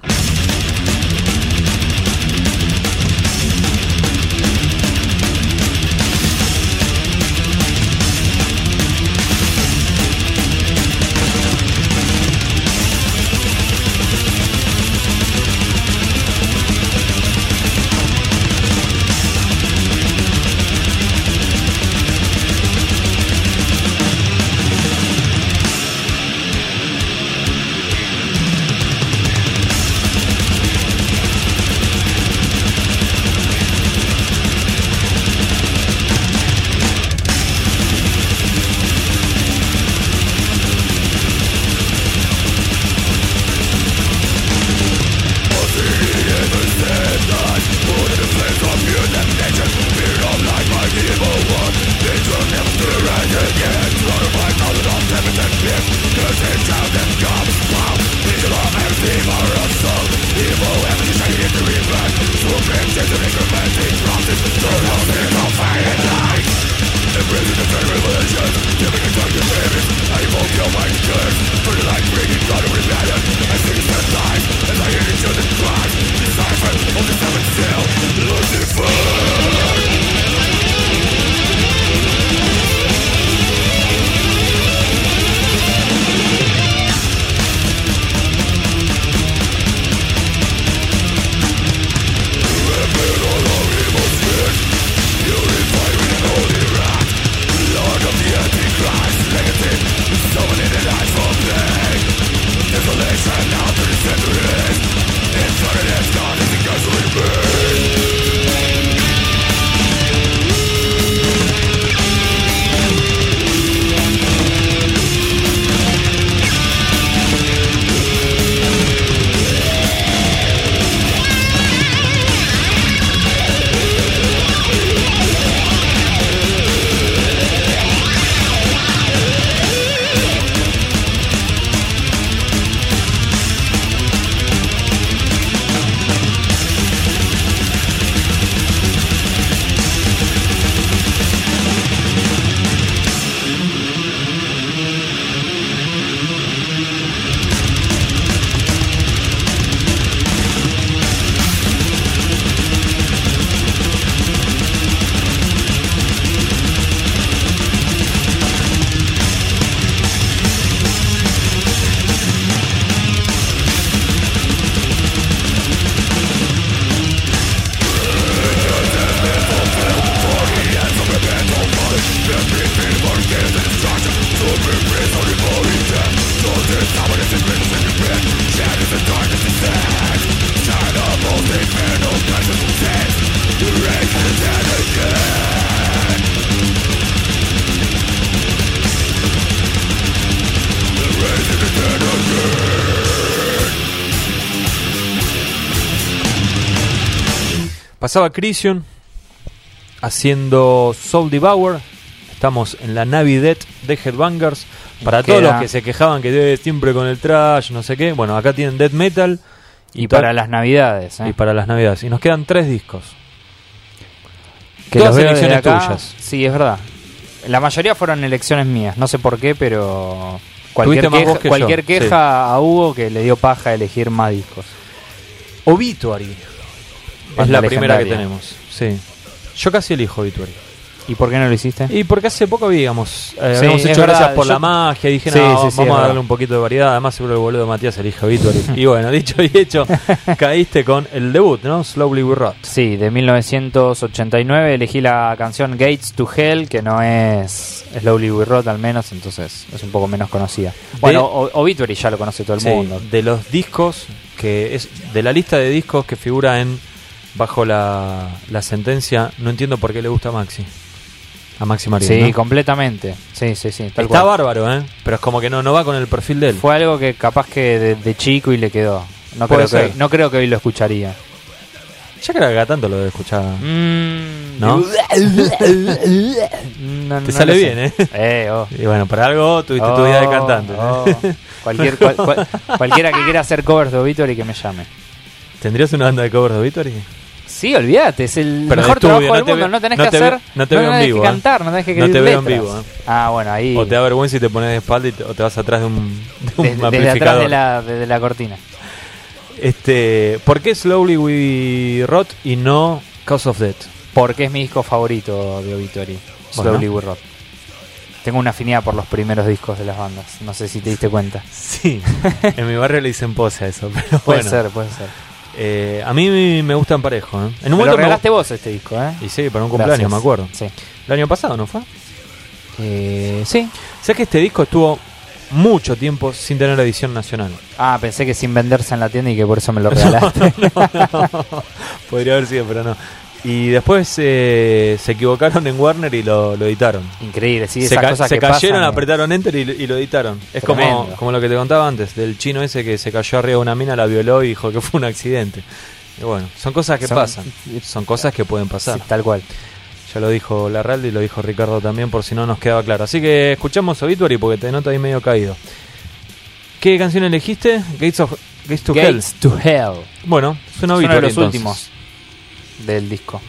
Pasaba Crisium haciendo Soul Devour. Estamos en la Navidad de Headbangers. Para Queda- todos los que se quejaban que eh, siempre con el trash, no sé qué. Bueno, acá tienen Death Metal. Y para las navidades, ¿eh? y para las Navidades. Y nos quedan tres discos. que todas elecciones acá. tuyas. Sí, es verdad. La mayoría fueron elecciones mías, no sé por qué, pero cualquier, queja, que cualquier sí. queja a Hugo que le dio paja elegir más discos. Obituary. Es la primera que tenemos. Sí. Yo casi elijo Obituary. ¿Y por qué no lo hiciste? Y porque hace poco habíamos, eh, Sí, habíamos hecho verdad, gracias por yo- la magia. Dije, Sí, no, sí, vamos a darle un poquito de variedad. Además, seguro el boludo Matías elige Obituary. <laughs> y bueno, dicho y hecho, caíste con el debut, ¿no? Slowly We Rot. Sí, de 1989 elegí la canción Gates to Hell, que no es Slowly We Rot al menos, entonces es un poco menos conocida. Bueno, O- Obituary ya lo conoce todo el mundo. de los discos que es de la lista de discos que figura en bajo la, la sentencia, no entiendo por qué le gusta a Maxi. A Maxi Marín. Sí, ¿no? completamente. Sí, sí, sí. tal Está cual. bárbaro, ¿eh? Pero es como que no, no va con el perfil de él. Fue algo que capaz que de, de chico y le quedó. No creo, que, no creo que hoy lo escucharía. Ya creo que cada tanto lo de escuchar. Mm, ¿No? <laughs> no, Te no sale bien. ¿eh? Eh, oh. Y bueno, para algo tuviste tu Oh, vida de cantante. ¿eh? oh. Cualquier, cual- cual- cualquiera que quiera hacer covers de Obituary que me llame. ¿Tendrías una banda de covers de Obituary? Sí, olvídate, es el Pero de mejor estudio, trabajo no del te mundo. ve- no tenés no que te ve- hacer. no te veo en tenés vivo, que ¿eh? cantar, no tenés que No te veo en letras. vivo, ¿eh? Ah, bueno, ahí. ¿O te da vergüenza y te pones de espalda y te, o te vas atrás de un, de un desde, desde atrás amplificador? de la, desde la cortina. Este, ¿Por qué Slowly We Rot y no Cause of Death? Porque es mi disco favorito de Obituary. Slowly We Rot. Tengo una afinidad por los primeros discos de las bandas. No sé si te diste cuenta. Sí, en mi barrio le dicen pose a eso, pero Puede bueno. ser, puede ser. Eh, a mí me gustan parejo. ¿eh? En un Me lo me- regalaste vos este disco, ¿eh? Y sí, para un cumpleaños, Gracias. me acuerdo. Sí. El año pasado, ¿no fue? Eh, sí. Sé que este disco estuvo mucho tiempo sin tener edición nacional. Ah, pensé que sin venderse en la tienda y que por eso me lo <laughs> regalaste. Podría haber sido, pero no. Y después eh, se equivocaron en Warner y lo, lo editaron. Increíble, sí, se esas ca- cosas se que cayeron, pasan, eh. apretaron enter y, y lo editaron. Es como, como lo que te contaba antes, del chino ese que se cayó arriba de una mina, la violó y dijo que fue un accidente. Y bueno, son cosas que Son- pasan. <laughs> Son cosas que pueden pasar. Sí, tal cual. Ya lo dijo Larralde y lo dijo Ricardo también, por si no nos quedaba claro. Así que escuchamos Obituary porque te noto ahí medio caído. ¿Qué canción elegiste? Gates of Gates to Hell. To Hell. Bueno, suena Es uno de Obituary los entonces. últimos del disco.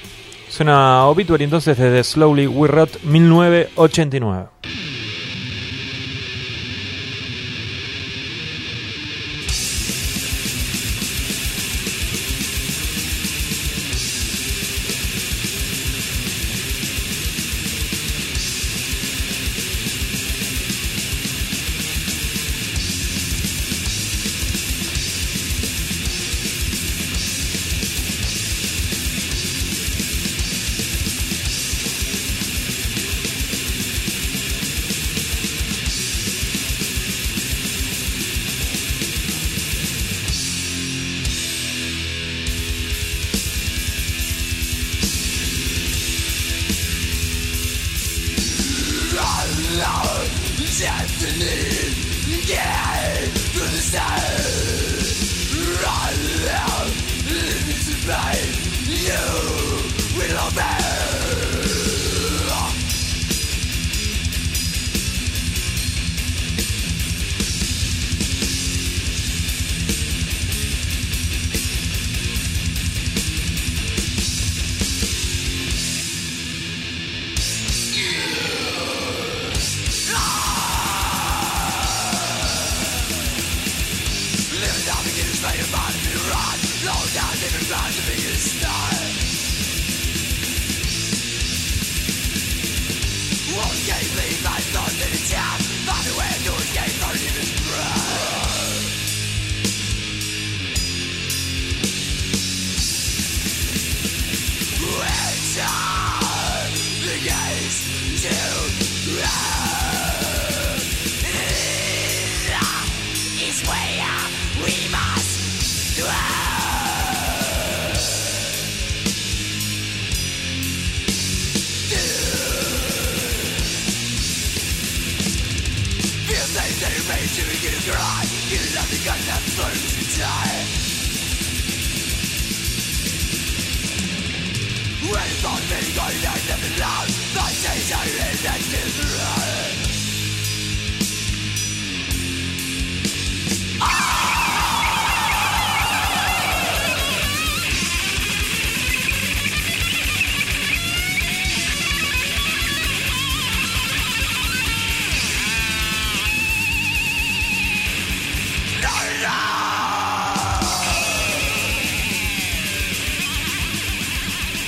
Suena Obituary entonces desde Slowly We Rot 1989.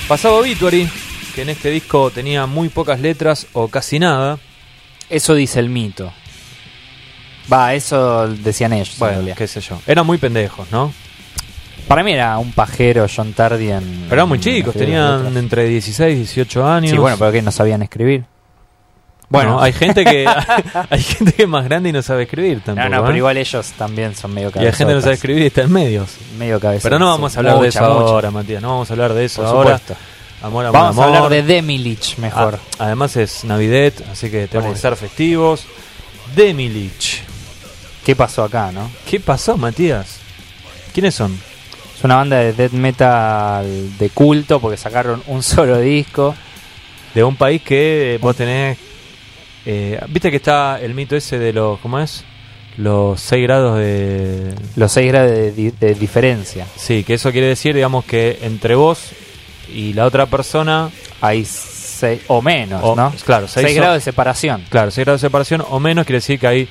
Pasaba Obituary, que en este disco tenía muy pocas letras o casi nada. Eso dice el mito. Va, eso decían ellos. en Bueno, qué sé yo. Eran muy pendejos, ¿no? Para mí era un pajero John Tardy en. Pero eran muy en chicos, tenían entre 16 y 18 años. Sí, bueno, pero que no sabían escribir. Bueno, hay gente que <laughs> hay gente que es más grande y no sabe escribir tampoco. No, no, ¿eh? pero igual ellos también son medio y cabezotas. hay gente que no sabe escribir y está en medios. Medio cabezotas. Pero no vamos a hablar de eso mucha. ahora, Matías. No vamos a hablar de eso Por ahora. supuesto. Amor, amor, Vamos a hablar de Demilich mejor. Ah, además es Navidad, así que tenemos que estar festivos. Demilich. ¿Qué pasó acá, no? ¿Qué pasó, Matías? ¿Quiénes son? Es una banda de death metal de culto porque sacaron un solo disco. De un país que eh, vos tenés. Eh, Viste que está el mito ese de los. ¿Cómo es? Los 6 grados de. Los 6 grados de, di- de diferencia. Sí, que eso quiere decir, digamos, que entre vos y la otra persona. Hay seis, o menos, O- ¿no? claro, seis 6 son- grados de separación. Claro, 6 grados de separación o menos quiere decir que ahí.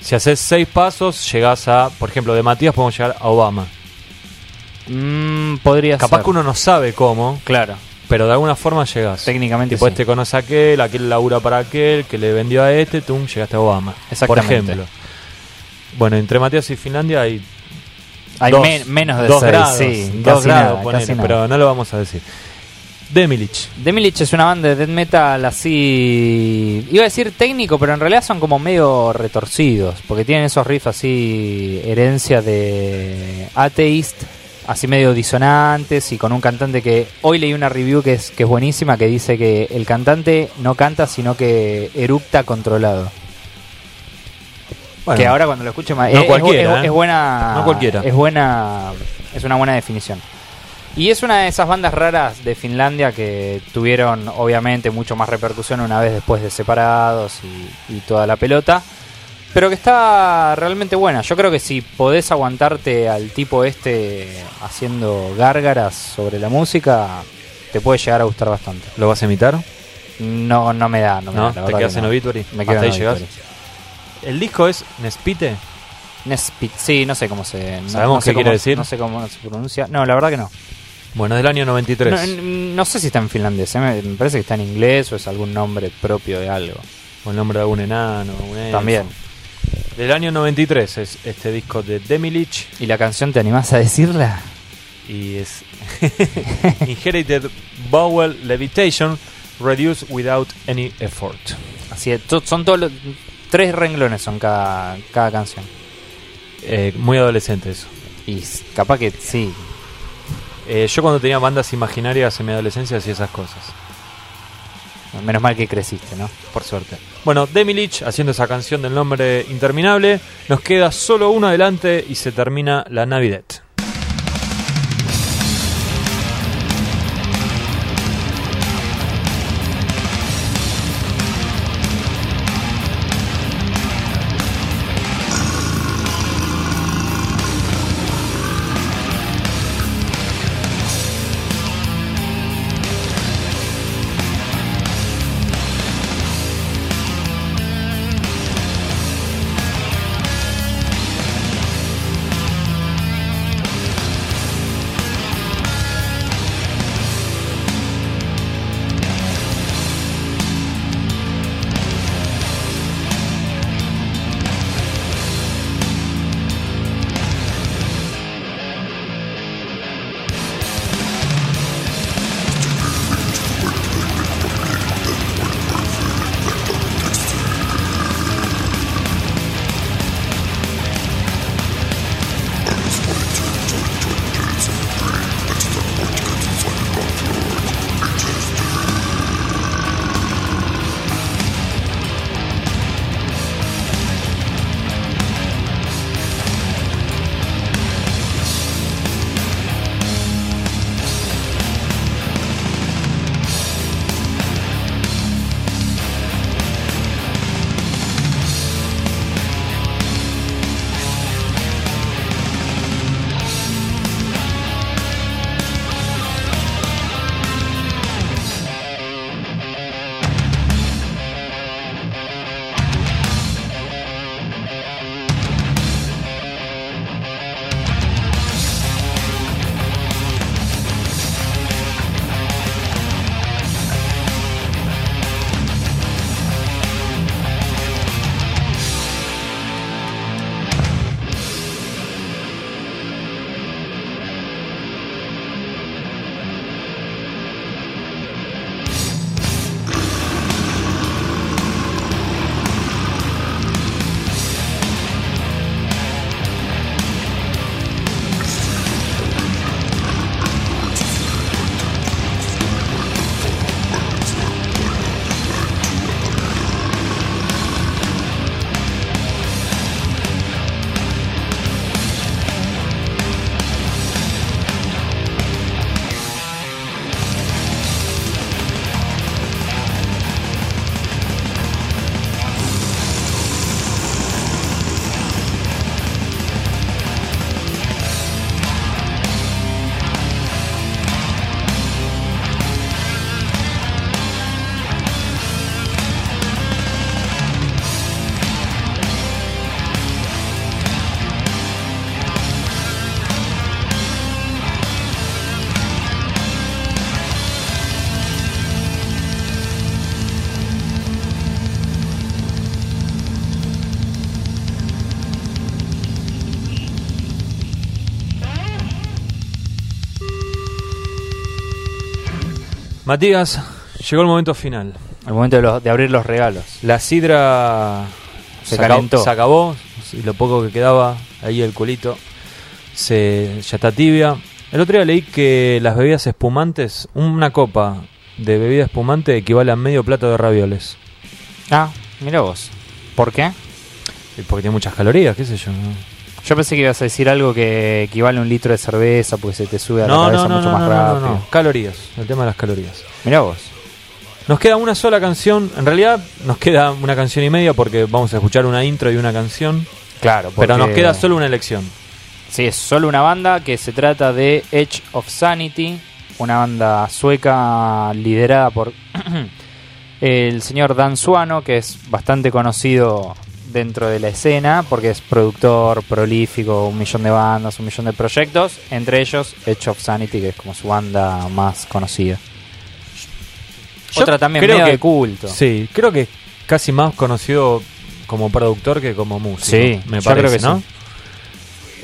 Si haces 6 pasos, llegás a. Por ejemplo, de Matías podemos llegar a Obama. Mm, podría Capaz ser. que uno no sabe cómo, Claro, pero de alguna forma llegás. técnicamente Tipo, sí. este conoce a aquel, aquel labura para aquel, que le vendió a este, tú llegaste a Obama. Por Exactamente. ejemplo. Bueno, entre Matías y Finlandia hay Hay dos, men- menos de dos 6, grados, sí, dos grados, nada, ponele, pero no lo vamos a decir. Demilich. Demilich es una banda de death metal así. Iba a decir técnico, pero en realidad son como medio retorcidos. Porque tienen esos riffs así, herencia de Atheist, así medio disonantes. Y con un cantante que. Hoy leí una review que es, que es buenísima que dice que el cantante no canta, sino que eructa controlado. Bueno, que ahora cuando lo escuche más. no es- es, cualquiera, es- ¿eh? es buena. No cualquiera. Es buena. Es una buena definición. Y es una de esas bandas raras de Finlandia que tuvieron obviamente mucho más repercusión una vez después de separados y, y toda la pelota. Pero que está realmente buena. Yo creo que si podés aguantarte al tipo este haciendo gárgaras sobre la música, te puede llegar a gustar bastante. ¿Lo vas a imitar? No, no me da, no me ¿No? da. ¿Te quedas que en no. Obituary? Me quedo ¿Hasta en ahí llegás? Obituary. ¿El disco es Nespite? Nespit, sí, no sé cómo se. no- ¿Sabemos no sé qué quiere cómo- decir? No sé cómo se pronuncia. No, la verdad que no. Bueno, es del año 93. No, no sé si está en finlandés, ¿eh? me, me parece que está en inglés o es algún nombre propio de algo. O el nombre de algún enano. un. También. Del año 93 es este disco de Demilich. ¿Y la canción te animás a decirla? y es <laughs> Inherited Vowel Levitation Reduced Without Any Effort. Así es, to- son todos los- tres renglones son cada, cada canción. Eh, muy adolescente eso. Y capaz que sí. Eh, yo cuando tenía bandas imaginarias en mi adolescencia hacía esas cosas, Menos mal que creciste, ¿no? por suerte. Bueno, Demilich haciendo esa canción del nombre interminable. Nos queda solo uno adelante y se termina la Navidad. Matías, llegó el momento final. El momento de, los- de abrir los regalos. La sidra Se calentó. se acabó y lo poco que quedaba, ahí el culito, se, ya está tibia. El otro día leí que las bebidas espumantes, una copa de bebida espumante equivale a medio plato de ravioles. Ah, mira vos. ¿Por qué? Porque tiene muchas calorías, qué sé yo. ¿no? Yo pensé que ibas a decir algo que equivale a un litro de cerveza porque se te sube a la cabeza no, mucho no, más rápido. no. Calorías, el tema de las calorías. Mira vos. Nos queda una sola canción, en realidad nos queda una canción y media porque vamos a escuchar una intro y una canción, Claro, pero nos queda solo una elección. Sí, es solo una banda que se trata de Edge of Sanity, una banda sueca liderada por <clears throat> el señor Dan Suano, que es bastante conocido dentro de la escena porque es productor prolífico, un millón de bandas, un millón de proyectos, entre ellos Edge of Sanity, que es como su banda más conocida. Yo Otra también creo medio que- de culto. Sí, creo que casi más conocido como productor que como músico. Sí, me yo parece, creo que ¿no? sí.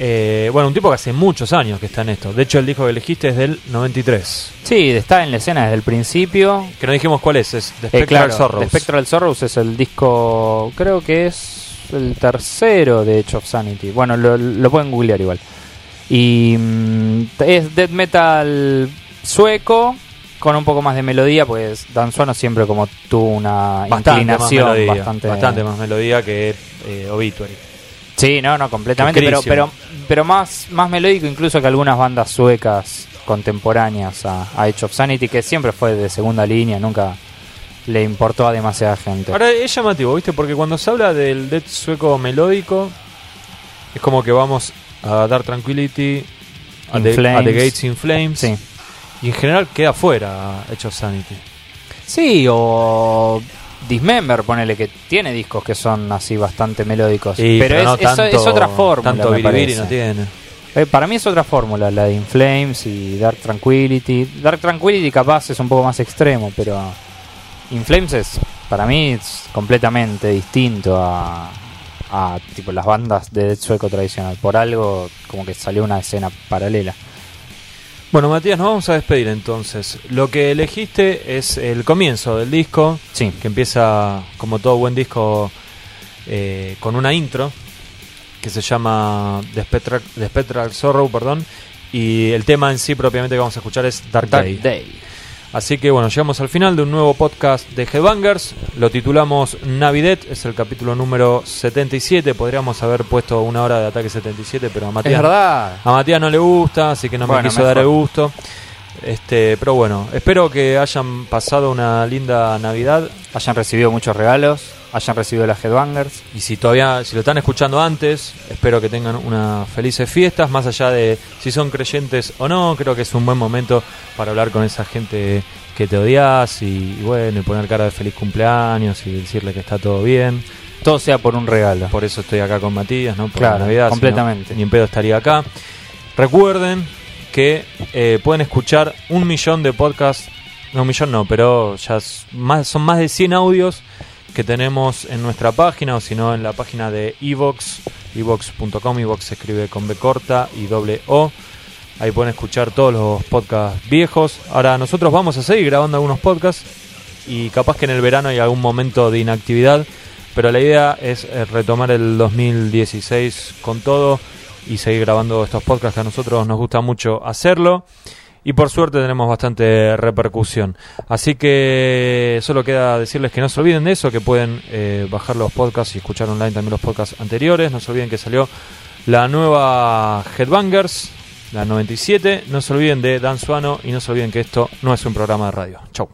Eh, bueno, un tipo que hace muchos años que está en esto. De hecho, el disco que elegiste es del 93. Sí, está en la escena desde el principio. Que no dijimos cuál es, es The Eh, Spectral claro, Sorrows. The Spectral Sorrows es el disco, creo que es el tercero de Edge of Sanity. Bueno, lo, lo pueden googlear igual. Y mm, es death metal sueco con un poco más de melodía, pues Dan Suano siempre como tuvo una Bastante más inclinación melodía. bastante... Bastante más melodía que eh, Obituary. Sí, no, no, completamente, pero, pero, pero más, más melódico incluso que algunas bandas suecas contemporáneas a, a Edge of Sanity, que siempre fue de segunda línea, nunca le importó a demasiada gente. Ahora es llamativo, ¿viste? Porque cuando se habla del death sueco melódico, es como que vamos a Dark Tranquility, a In the, a. The Gates in Flames, Sí. y en general queda fuera Hecho Sanity. Sí, o Dismember, ponele que tiene discos que son así bastante melódicos. Pero es, no es- tanto- es otra fórmula. Tanto me no tiene. Eh, para mí es otra fórmula, la de In Flames y Dark Tranquility. Dark Tranquility capaz es un poco más extremo, pero In Flames es, para mí es completamente distinto a, a tipo las bandas de death sueco tradicional. Por algo como que salió una escena paralela. Bueno, Matías, nos vamos a despedir entonces. Lo que elegiste es el comienzo del disco, Sí, que empieza, como todo buen disco, eh, con una intro que se llama The Spectral, The Spectral Sorrow, perdón, y el tema en sí propiamente que vamos a escuchar es Dark, Dark Day. Day. Así que bueno, llegamos al final de un nuevo podcast de Headbangers. Lo titulamos Navidet, es el capítulo número 77. Podríamos haber puesto una hora de ataque 77, pero a Es Matías, verdad. a Matías no le gusta, así que no Bueno, me quiso mejor. dar el gusto. Este, pero bueno, espero que hayan pasado una linda Navidad. Hayan recibido muchos regalos, hayan recibido las Headbangers. Y si todavía, si lo están escuchando antes, espero que tengan unas felices fiestas, más allá de si son creyentes o no, creo que es un buen momento para hablar con esa gente que te odias y, y bueno, y poner cara de feliz cumpleaños y decirle que está todo bien. Todo sea por un regalo. Por eso estoy acá con Matías, ¿no? Por Claro, la Navidad, completamente. ni en pedo estaría acá. Recuerden que eh, pueden escuchar un millón de podcasts, no un millón no, pero ya más, son más de 100 audios que tenemos en nuestra página o si no en la página de Evox, evox.com, Evox se escribe con B corta y doble O. Ahí pueden escuchar todos los podcasts viejos. Ahora nosotros vamos a seguir grabando algunos podcasts y capaz que en el verano hay algún momento de inactividad, pero la idea es eh, retomar el 2016 con todo y seguir grabando estos podcasts que a nosotros nos gusta mucho hacerlo. Y por suerte tenemos bastante repercusión. Así que solo queda decirles que no se olviden de eso, que pueden eh, bajar los podcasts y escuchar online también los podcasts anteriores. No se olviden que salió la nueva Headbangers, la 97. No se olviden de Dan Suano y no se olviden que esto no es un programa de radio. Chau.